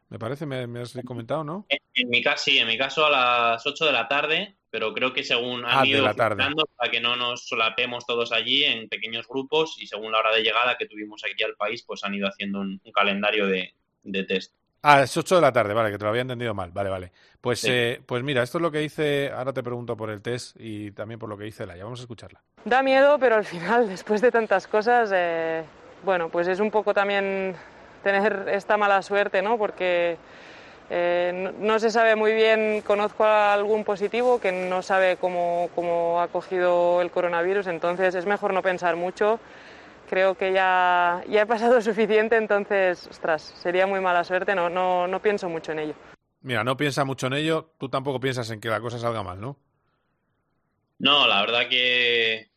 Me parece, me, me has comentado, ¿no? En, en mi caso, sí, en mi caso a las 8 de la tarde, pero creo que según han Ah, de ido la tarde. para que no nos solapemos todos allí en pequeños grupos y según la hora de llegada que tuvimos aquí al país, pues han ido haciendo un, un calendario de, de test. Ah, es 8 de la tarde, vale, que te lo había entendido mal. Vale, vale. Pues, Sí. eh, pues mira, esto es lo que dice. Ahora te pregunto por el test y también por lo que dice Laia. Vamos a escucharla. Da miedo, pero al final, después de tantas cosas, eh, bueno, pues es un poco también tener esta mala suerte, ¿no? Porque eh, no, no se sabe muy bien, conozco a algún positivo que no sabe cómo, cómo ha cogido el coronavirus, entonces es mejor no pensar mucho. Creo que ya, ya he pasado suficiente, entonces, ostras, sería muy mala suerte, no, no, no pienso mucho en ello. Mira, no piensa mucho en ello. Tú tampoco piensas en que la cosa salga mal, ¿no? No, la verdad que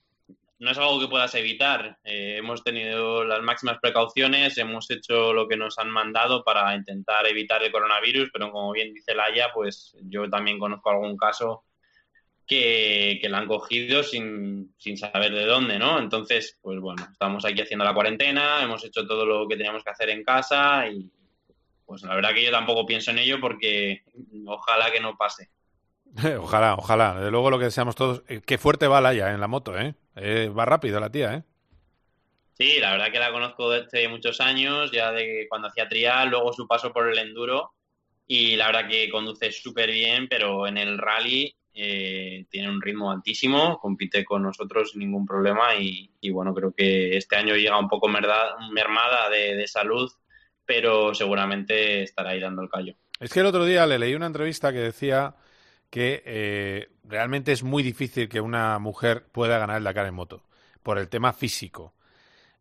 no es algo que puedas evitar. Eh, hemos tenido las máximas precauciones, hemos hecho lo que nos han mandado para intentar evitar el coronavirus, pero como bien dice Laia, pues yo también conozco algún caso que, que la han cogido sin, sin saber de dónde, ¿no? Entonces, pues bueno, estamos aquí haciendo la cuarentena, hemos hecho todo lo que teníamos que hacer en casa y pues la verdad que yo tampoco pienso en ello porque ojalá que no pase. ojalá, ojalá. Desde luego lo que deseamos todos. Eh, qué fuerte va Laia en la moto, ¿eh? Eh, Va rápido la tía, ¿eh? Sí, la verdad que la conozco desde muchos años, ya de cuando hacía trial, luego su paso por el enduro y la verdad que conduce súper bien, pero en el rally eh, tiene un ritmo altísimo, compite con nosotros sin ningún problema y, y bueno, creo que este año llega un poco merda- mermada de, de salud, pero seguramente estará ahí dando el callo. Es que el otro día le leí una entrevista que decía que eh, realmente es muy difícil que una mujer pueda ganar el Dakar en moto por el tema físico.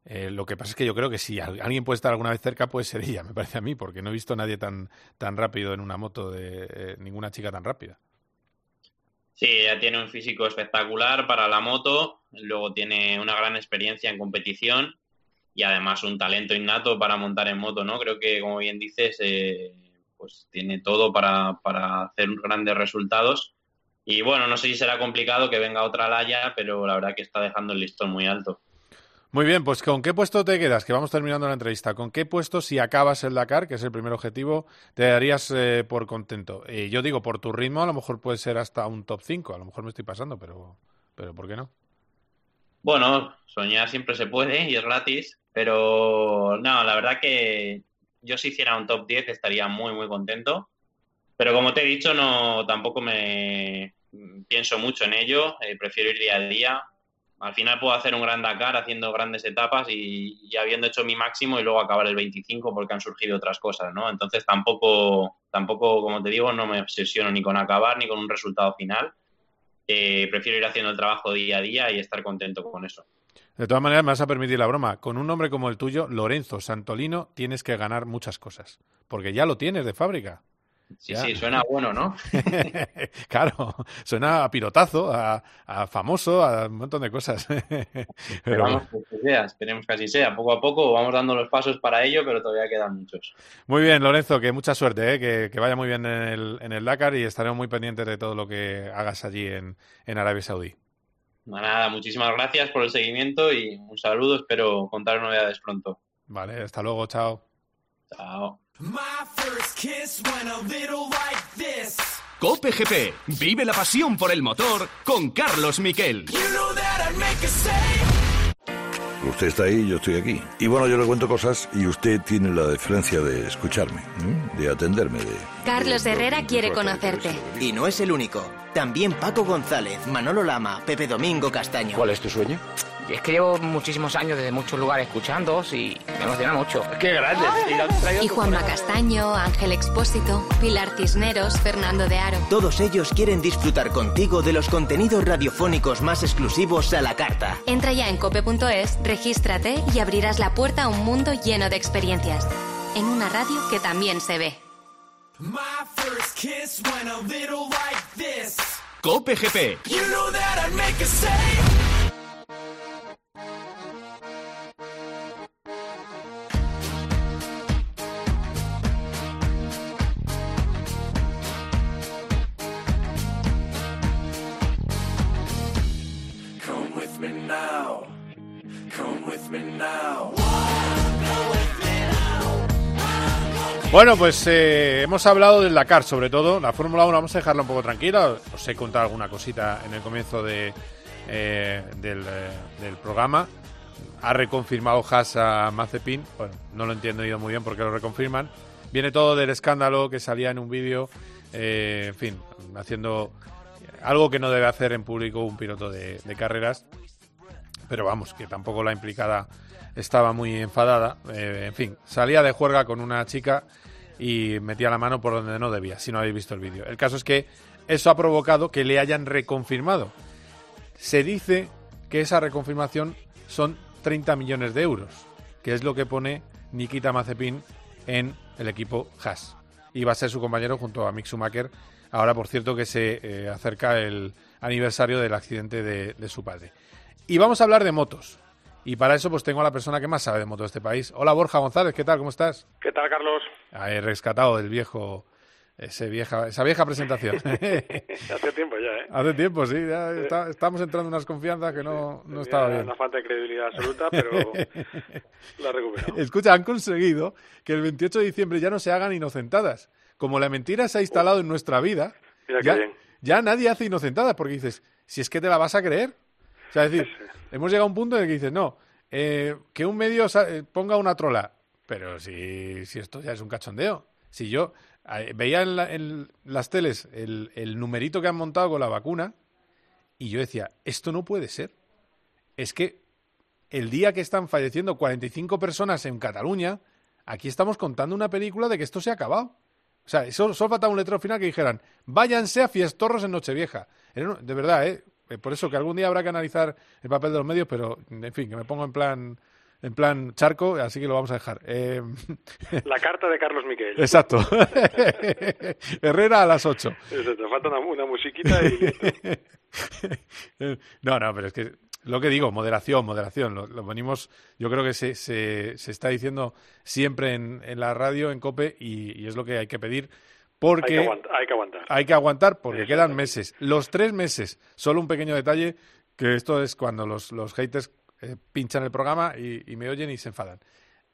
Eh, lo que pasa es que yo creo que si al- alguien puede estar alguna vez cerca, puede ser ella, me parece a mí, porque no he visto a nadie tan, tan rápido en una moto de eh, ninguna chica tan rápida. Sí, ella tiene un físico espectacular para la moto, luego tiene una gran experiencia en competición y además un talento innato para montar en moto, ¿no? Creo que, como bien dices, pues tiene todo para, para hacer grandes resultados. Y bueno, no sé si será complicado que venga otra Laya, pero la verdad que está dejando el listón muy alto. Muy bien, pues ¿con qué puesto te quedas? Que vamos terminando la entrevista. ¿Con qué puesto, si acabas el Dakar, que es el primer objetivo, te darías eh, por contento? Eh, yo digo, por tu ritmo, a lo mejor puede ser hasta un top 5. A lo mejor me estoy pasando, pero, pero ¿por qué no? Bueno, soñar siempre se puede y es gratis, pero no, la verdad que yo si hiciera un top 10 estaría muy, muy contento. Pero como te he dicho, no tampoco me pienso mucho en ello, eh, prefiero ir día a día. Al final puedo hacer un gran Dakar haciendo grandes etapas y, y habiendo hecho mi máximo y luego acabar el 25 porque han surgido otras cosas, ¿no? Entonces tampoco, tampoco, como te digo, no me obsesiono ni con acabar ni con un resultado final. Eh, prefiero ir haciendo el trabajo día a día y estar contento con eso. De todas maneras, me vas a permitir la broma. Con un nombre como el tuyo, Lorenzo Santolino, tienes que ganar muchas cosas. Porque ya lo tienes de fábrica. Sí, Ya. sí, suena bueno, ¿no? claro, suena a pilotazo, a, a famoso, a un montón de cosas. Pero Pero vamos, pues que sea, esperemos que así sea. Poco a poco vamos dando los pasos para ello, pero todavía quedan muchos. muy bien, Lorenzo, que mucha suerte, ¿eh? que, que vaya muy bien en el, en el Dakar y estaremos muy pendientes de todo lo que hagas allí en, en Arabia Saudí. Nada, muchísimas gracias por el seguimiento y un saludo. Espero contar novedades pronto. Vale, hasta luego, chao. Chao. Cope GP. Vive la pasión por el motor con Carlos Miquel. You know Usted está ahí, yo estoy aquí. Y bueno, yo le cuento cosas y usted tiene la deferencia de escucharme, ¿eh? de atenderme, de... Carlos Herrera quiere conocerte. Y no es el único. También Paco González, Manolo Lama, Pepe Domingo Castaño. ¿Cuál es tu sueño? Y es que llevo muchísimos años desde muchos lugares escuchándoos y me emociona mucho. ¡Qué grande! Y Juanma Castaño, Ángel Expósito, Pilar Cisneros, Fernando de Aro. Todos ellos quieren disfrutar contigo de los contenidos radiofónicos más exclusivos a la carta. Entra ya en cope.es, regístrate y abrirás la puerta a un mundo lleno de experiencias. En una radio que también se ve. My first kiss went a little like this. Cope GP. You know that I'd make a save. Bueno, pues eh, hemos hablado del Dakar, sobre todo. La Fórmula 1 vamos a dejarla un poco tranquila. Os he contado alguna cosita en el comienzo de, eh, del, eh, del programa. Ha reconfirmado Haas a Mazepin. Bueno, no lo he entendido muy bien porque lo reconfirman. Viene todo del escándalo que salía en un vídeo. en fin, haciendo algo que no debe hacer en público un piloto de carreras. Pero vamos, que tampoco la implicada estaba muy enfadada. Eh, en fin, salía de juerga con una chica y metía la mano por donde no debía, si no habéis visto el vídeo. El caso es que eso ha provocado que le hayan reconfirmado. Se dice que esa reconfirmación son 30 millones de euros, que es lo que pone Nikita Mazepin en el equipo Haas. Y va a ser su compañero junto a Mick Schumacher. Ahora, por cierto, que se eh, acerca el aniversario del accidente de, de su padre. Y vamos a hablar de motos. Y para eso pues tengo a la persona que más sabe de motos de este país. Hola Borja González, ¿qué tal? ¿Cómo estás? ¿Qué tal, Carlos? Ah, He rescatado del viejo, ese vieja, esa vieja presentación. Hace tiempo ya, ¿eh? Hace tiempo, sí, ya está- estamos entrando en unas confianzas que no, no estaba bien. Una falta de credibilidad absoluta, pero la he recuperado. Escucha, han conseguido que el 28 de diciembre ya no se hagan inocentadas. Como la mentira se ha instalado en nuestra vida, Mira qué ya, bien. ya nadie hace inocentadas porque dices, si es que te la vas a creer. O sea, es decir, hemos llegado a un punto en el que dices, no, eh, que un medio eh, ponga una trola. Pero si, si esto ya es un cachondeo. Si yo eh, veía en, la- en las teles el, el numerito que han montado con la vacuna y yo decía, esto no puede ser. Es que el día que están falleciendo 45 personas en Cataluña, aquí estamos contando una película de que esto se ha acabado. O sea, solo, solo faltaba un letrero final que dijeran, váyanse a fiestorros en Nochevieja. De verdad, ¿eh? Eh, Por eso que algún día habrá que analizar el papel de los medios, pero, en fin, que me pongo en plan, en plan charco, así que lo vamos a dejar. Eh, La carta de Carlos Miquel. Exacto. Herrera a las 8. Eso, te falta una, una musiquita y listo. No, no, pero es que lo que digo, moderación, moderación. Lo, lo venimos, yo creo que se, se, se está diciendo siempre en, en la radio, en COPE, y, y es lo que hay que pedir. Porque Hay que aguantar. Hay que aguantar. hay que aguantar porque quedan meses. Los tres meses. Solo un pequeño detalle, que esto es cuando los, los haters eh, pinchan el programa y, y me oyen y se enfadan.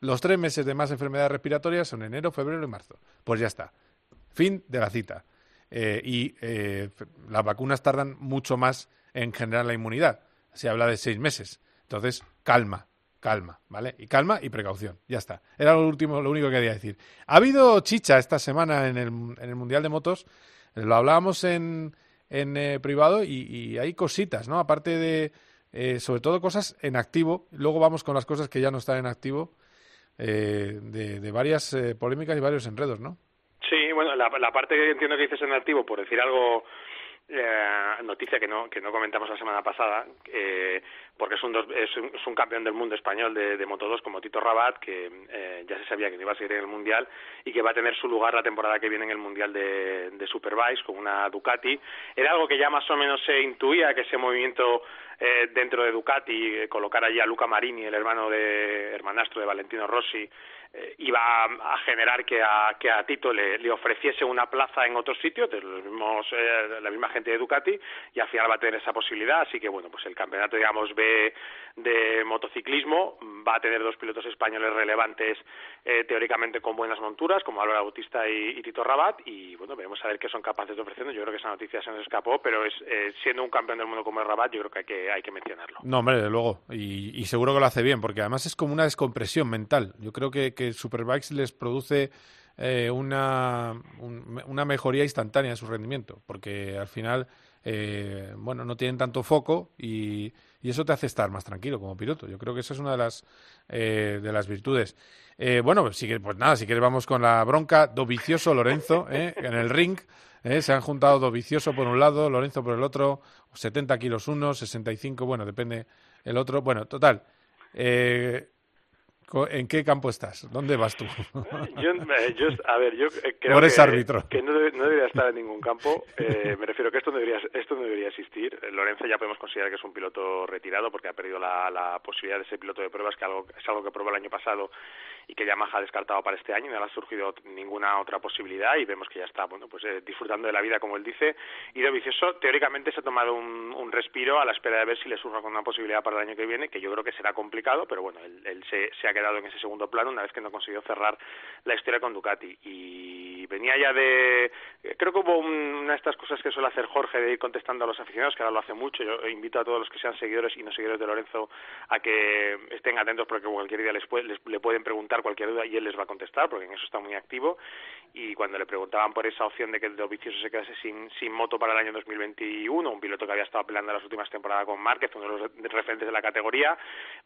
Los tres meses de más enfermedades respiratorias son enero, febrero y marzo. Pues ya está. Fin de la cita. Eh, y eh, las vacunas tardan mucho más en generar la inmunidad. Se habla de seis meses. Entonces, calma, calma, ¿vale? Y calma y precaución. Ya está. Era lo último, lo único que quería decir. Ha habido chicha esta semana en el, en el Mundial de Motos. Lo hablábamos en, en eh, privado y, y hay cositas, ¿no? Aparte de, eh, sobre todo, cosas en activo. Luego vamos con las cosas que ya no están en activo. eh, de, de varias eh, polémicas y varios enredos, ¿no? Sí, bueno, la, la parte que entiendo que dices en activo, por decir algo, eh, noticia que no que no comentamos la semana pasada, eh, porque es un, dos- es, un, campeón del mundo español de, de Moto 2 como Tito Rabat, que eh, ya se sabía que iba a seguir en el Mundial y que va a tener su lugar la temporada que viene en el Mundial de, de con una Ducati. Era algo que ya más o menos se intuía que ese movimiento eh, dentro de Ducati, eh, colocar allí a Luca Marini, el hermano de hermanastro de Valentino Rossi, eh, iba a, generar que a, que a Tito le, le ofreciese una plaza en otro sitio, de los mismos, eh, la misma gente de Ducati, y al final va a tener esa posibilidad. Así que, bueno, pues el campeonato, digamos, B de motociclismo va a tener dos pilotos españoles relevantes, eh, teóricamente con buenas monturas, como Álvaro Bautista y, Tito Rabat, y bueno, veremos a ver qué son capaces de ofrecernos. Yo creo que esa noticia se nos escapó, pero es eh, siendo un campeón del mundo como es Rabat, yo creo que hay que, hay que mencionarlo. No, hombre, desde luego. Y, y seguro que lo hace bien, porque además es como una descompresión mental. Yo creo que Superbikes les produce eh, una, un- una mejoría instantánea en su rendimiento, porque al final, eh, bueno, no tienen tanto foco y, y eso te hace estar más tranquilo como piloto. Yo creo que esa es una de las, eh, de las virtudes. Bueno, si pues nada, si quieres vamos con la bronca. Dovicioso Lorenzo, en el ring. Se han juntado Dovicioso por un lado, Lorenzo por el otro, 70 kilos uno, 65, bueno, depende el otro. Bueno, total. eh, ¿En qué campo estás? ¿Dónde vas tú? Yo, eh, yo, a ver, yo eh, creo eres que, árbitro. que no, no debería estar en ningún campo. Eh, me refiero que esto no debería, esto no debería existir. Lorenzo ya podemos considerar que es un piloto retirado porque ha perdido la, la posibilidad de ser piloto de pruebas, que algo, es algo que probó el año pasado y que Yamaha ha descartado para este año. No le ha surgido ninguna otra posibilidad y vemos que ya está, bueno, pues eh, disfrutando de la vida, como él dice. Y de vicioso, teóricamente se ha tomado un, un respiro a la espera de ver si le con una posibilidad para el año que viene, que yo creo que será complicado, pero bueno, él, él se, se ha quedado en ese segundo plano una vez que no consiguió cerrar la historia con Ducati. Y venía ya de. eh, Creo que hubo un- una de estas cosas que suele hacer Jorge de ir contestando a los aficionados, que ahora lo hace mucho. Yo invito a todos los que sean seguidores y no seguidores de Lorenzo a que estén atentos porque cualquier día les, puede- les- le pueden preguntar cualquier duda y él les va a contestar porque en eso está muy activo. Y cuando le preguntaban por esa opción de que el Dovizioso se quedase sin, sin moto para el año 2021, un piloto que había estado peleando las últimas temporadas con Márquez, uno de los referentes de la categoría,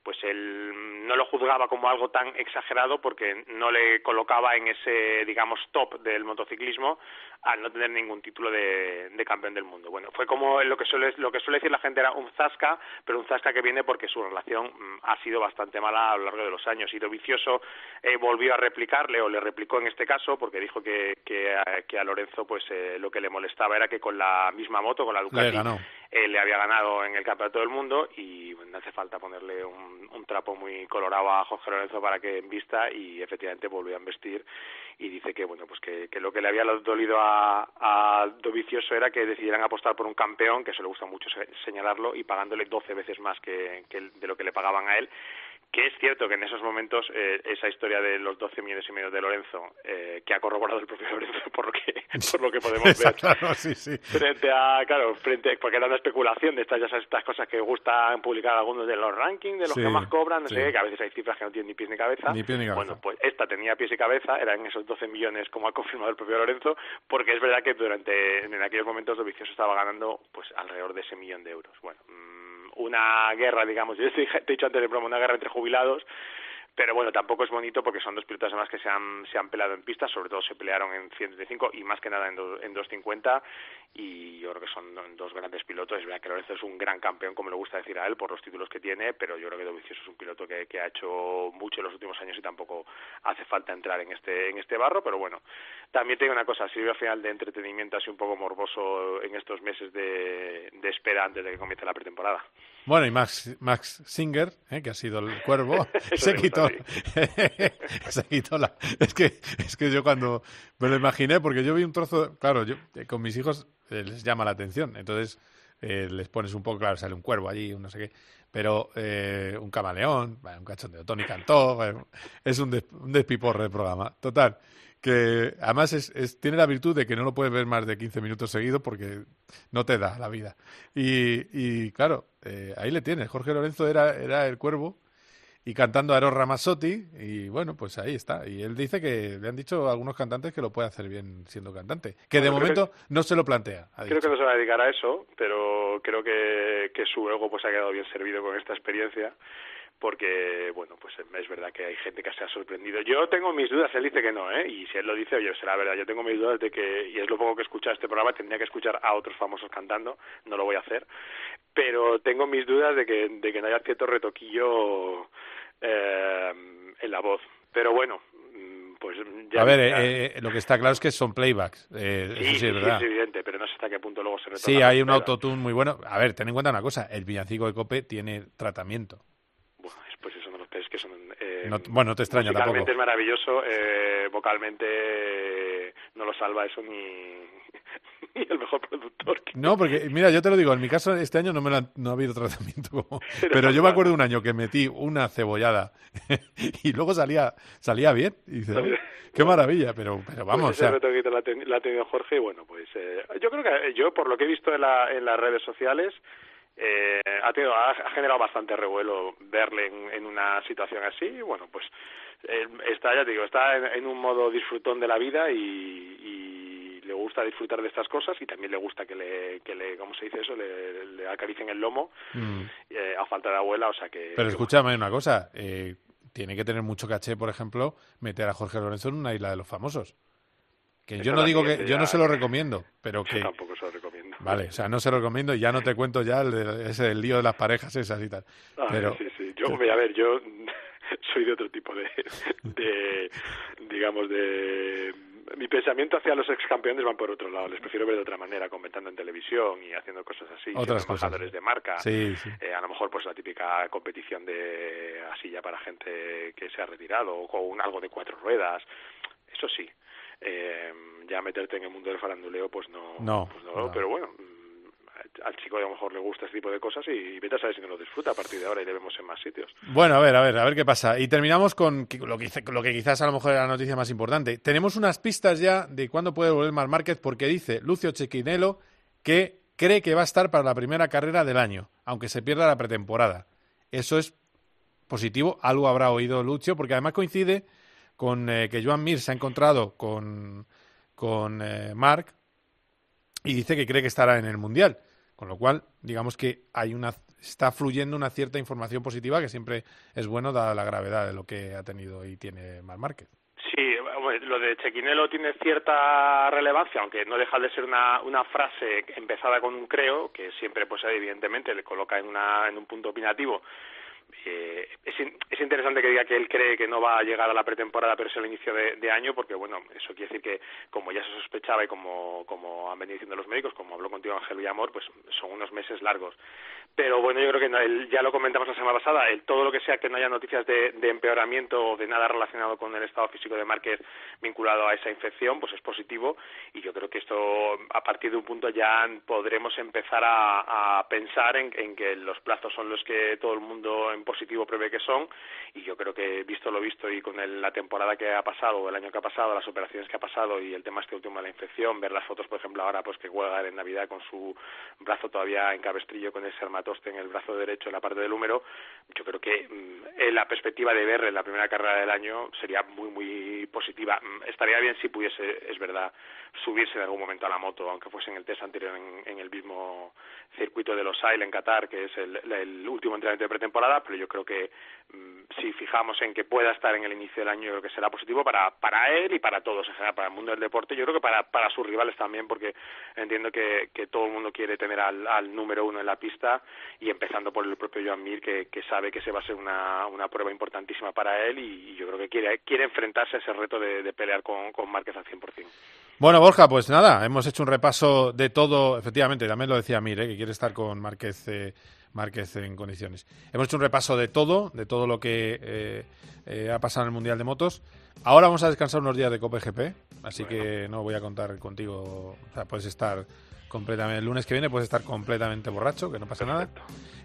pues él no lo juzgaba como algo tan exagerado porque no le colocaba en ese, digamos, top del motociclismo al no tener ningún título de, campeón del mundo. Bueno, fue como lo que suele lo que suele decir la gente era un zasca, pero un zasca que viene porque su relación mm, ha sido bastante mala a lo largo de los años. Y Dovizioso eh, volvió a replicarle o le replicó en este caso porque dijo que, que, a, Lorenzo pues eh, lo que le molestaba era que con la misma moto, con la Ducati, ganó. eh, le había ganado en el campeonato del mundo y no hace falta ponerle un, trapo muy colorado a Jorge Lorenzo para que vista y efectivamente volvió a investir y dice que bueno pues que, lo que le había dolido a, a Dovizioso era que decidieran apostar por un campeón que eso le gusta mucho se- señalarlo y pagándole 12 veces más que, que de lo que le pagaban a él que es cierto que en esos momentos eh, esa historia de los 12 millones y medio de Lorenzo eh, que ha corroborado el propio Lorenzo por lo que por lo que podemos ver Claro, sí, sí. frente a claro frente porque era una especulación de estas ya sabes, estas cosas que gustan publicar algunos de los rankings de los Sí, que más cobran no sé qué, que a veces hay cifras que no tienen ni pies ni cabeza Ni pies ni cabeza. bueno pues esta tenía pies y cabeza eran esos 12 millones como ha confirmado el propio Lorenzo porque es verdad que durante en aquellos momentos Dovizioso estaba ganando pues alrededor de ese millón de euros bueno mm, una guerra digamos yo te he dicho antes de broma una guerra entre jubilados pero bueno, tampoco es bonito porque son dos pilotos además que se han, se han peleado en pista, sobre todo se pelearon en 135 y más que nada en, do- en 250 y yo creo que son do- dos grandes pilotos. Es verdad que Lorenzo es un gran campeón, como le gusta decir a él, por los títulos que tiene, pero yo creo que Dovizioso es un piloto que, que ha hecho mucho en los últimos años y tampoco hace falta entrar en este, en este barro, pero bueno, también tengo una cosa, sirve al final de entretenimiento así un poco morboso en estos meses de espera antes de que comience la pretemporada. Bueno, y Max, Max Singer, ¿eh? que ha sido el cuervo, se quitó, gusta, se quitó la... Es que, es que yo cuando me lo imaginé, porque yo vi un trozo, claro, yo eh, con mis hijos eh, les llama la atención, entonces eh, les pones un poco, claro, sale un cuervo allí, un no sé qué, pero eh, un camaleón, bueno, un cachondeo, Tony cantó, bueno, es un, des- un despiporre de programa, total, que además es, es- tiene la virtud de que no lo puedes ver más de 15 minutos seguidos porque no te da la vida. Y, y claro, eh, ahí le tienes. Jorge Lorenzo era, era el cuervo y cantando a Eros Ramazzotti y bueno, pues ahí está. Y él dice que le han dicho a algunos cantantes que lo puede hacer bien siendo cantante. Que de Bueno, momento no se lo plantea. Creo que no se va a dedicar a eso, pero creo que, que su ego pues ha quedado bien servido con esta experiencia porque, bueno, pues es verdad que hay gente que se ha sorprendido. Yo tengo mis dudas, él dice que no, ¿eh? Y si él lo dice, oye, será verdad. Yo tengo mis dudas de que, y es lo poco que he escuchado este programa, tendría que escuchar a otros famosos cantando, no lo voy a hacer, pero tengo mis dudas de que, de que no haya cierto retoquillo eh, en la voz. Pero bueno, mm, pues ya... a ver, eh, eh, lo que está claro es que son playbacks. eh, sí, eso sí sí, es sí, verdad. es evidente, pero no sé hasta qué punto luego se. Sí, hay un autotune muy bueno. A ver, ten en cuenta una cosa. El villancico de Cope tiene tratamiento. pues eso no los es que son eh, No- bueno, no te extraña tampoco. es maravilloso eh, vocalmente eh, no lo salva eso ni, ni el mejor productor que- No, porque mira, yo te lo digo, en mi caso este año no me han- no ha habido tratamiento. Como, pero yo me acuerdo un año que metí una cebollada y luego salía salía bien. Y dices, "Oye, qué maravilla, pero pero vamos, Pues o sea, retoquito la, ha ten- la ha tenido Jorge y bueno pues eh, yo creo que yo por lo que he visto en, la, en las redes sociales eh, ha, tenido, ha, ha generado bastante revuelo verle en, en una situación así y bueno pues eh, está ya te digo está en, en un modo disfrutón de la vida y, y le gusta disfrutar de estas cosas y también le gusta que le que le cómo se dice eso le, le acaricien el lomo mm. eh, a falta de abuela o sea que pero escúchame una cosa, eh, tiene que tener mucho caché, por ejemplo, meter a Jorge Lorenzo en una isla de los famosos. Que yo no digo que yo no se lo recomiendo, pero que tampoco se lo recomiendo Vale, o sea, no se lo recomiendo y ya no te cuento ya el ese del lío de las parejas esas y tal. Ah, Pero sí, sí. Yo, hombre, a ver, yo soy de otro tipo de, de digamos, de mi pensamiento hacia los ex campeones van por otro lado. Les prefiero ver de otra manera, comentando en televisión y haciendo cosas así, Otras embajadores de marca. Sí, sí. Eh, a lo mejor pues la típica competición de así ya para gente que se ha retirado o con algo de cuatro ruedas. Eso sí. Eh, ya meterte en el mundo del faranduleo pues no, No, pues no, no. pero bueno mm, al chico a lo mejor le gusta este tipo de cosas y vete a saber si no lo disfruta a partir de ahora y le vemos en más sitios. Bueno, a ver, a ver, a ver qué pasa. Y terminamos con lo que, lo que quizás a lo mejor era la noticia más importante. Tenemos unas pistas ya de cuándo puede volver Mar Márquez porque dice Lucio Chequinelo que cree que va a estar para la primera carrera del año, aunque se pierda la pretemporada. Eso es positivo, algo habrá oído Lucio, porque además coincide con eh, que Joan Mir se ha encontrado con, con eh, Marc y dice que cree que estará en el Mundial. Con lo cual, digamos que hay una está fluyendo una cierta información positiva que siempre es bueno dada la gravedad de lo que ha tenido y tiene Mar Márquez. Sí, lo de Chequinelo tiene cierta relevancia, aunque no deja de ser una, una frase empezada con un creo, que siempre, pues evidentemente, le coloca en, una, en un punto opinativo. Eh, es, es interesante que diga que él cree que no va a llegar a la pretemporada, pero es el inicio de, de año, porque bueno, eso quiere decir que como ya se sospechaba y como, como han venido diciendo los médicos, como habló contigo Ángel Villamor, pues son unos meses largos. Pero bueno, yo creo que el- ya lo comentamos la semana pasada, el, todo lo que sea que no haya noticias de, empeoramiento o de nada relacionado con el estado físico de Márquez vinculado a esa infección, pues es positivo y yo creo que esto a partir de un punto ya podremos empezar a, pensar en, en que los plazos son los que todo el mundo positivo prevé que son y yo creo que visto lo visto y con el- la temporada que ha pasado el año que ha pasado, las operaciones que ha pasado y el tema este último de la infección, ver las fotos por ejemplo ahora pues que juega en Navidad con su brazo todavía en cabestrillo con ese armatoste en el brazo derecho en la parte del húmero, yo creo que mm, la perspectiva de ver en la primera carrera del año sería muy muy positiva. Mm, Estaría bien si pudiese, es verdad, subirse en algún momento a la moto, aunque fuese en el test anterior en, en el mismo circuito de los Ail en Qatar, que es el, el último entrenamiento de pretemporada, pero yo creo que mm, si fijamos en que pueda estar en el inicio del año, creo que será positivo para, para él y para todos en general, para el mundo del deporte, yo creo que para, para sus rivales también, porque entiendo que, que todo el mundo quiere tener al, al número uno en la pista y empezando por el propio Joan Mir, que, sabe que se va a ser una, una prueba importantísima para él y, yo creo que quiere, quiere enfrentarse a ese reto de, de pelear con, con Márquez al 100%. Bueno, Borja, pues nada, hemos hecho un repaso de todo, efectivamente, también lo decía Mir, ¿eh? que quiere estar con Márquez, eh, Márquez en condiciones. Hemos hecho un repaso de todo, de todo lo que eh, eh, ha pasado en el Mundial de Motos. Ahora vamos a descansar unos días de Copa GP, así que no voy a contar contigo, o sea, puedes estar completamente, el lunes que viene puedes estar completamente borracho, que no pasa nada.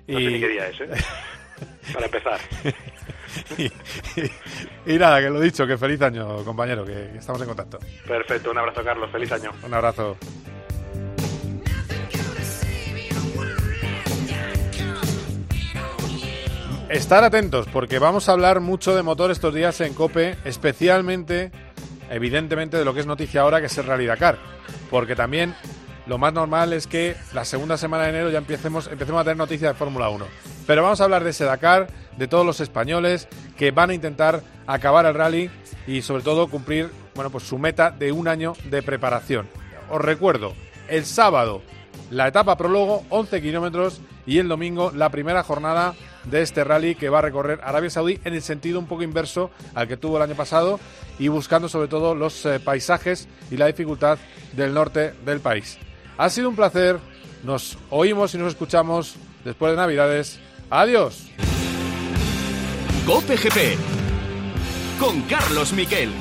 No sé ni qué día es, ¿eh? Para empezar. y, y- y nada, que lo dicho, que feliz año, compañero, que, que estamos en contacto. Perfecto, un abrazo Carlos, feliz año. Un abrazo. Estar atentos porque vamos a hablar mucho de motor estos días en Cope, especialmente, evidentemente, de lo que es noticia ahora, que es el Rally Dakar. Porque también lo más normal es que la segunda semana de enero ya empecemos, empecemos a tener noticias de Fórmula 1. Pero vamos a hablar de ese Dakar, de todos los españoles que van a intentar acabar el rally y sobre todo cumplir bueno, pues su meta de un año de preparación. Os recuerdo, el sábado la etapa prólogo, 11 kilómetros, y el domingo la primera jornada de este rally que va a recorrer Arabia Saudí en el sentido un poco inverso al que tuvo el año pasado y buscando sobre todo los eh, paisajes y la dificultad del norte del país. Ha sido un placer, nos oímos y nos escuchamos después de Navidades. Adiós. Con Carlos Miquel.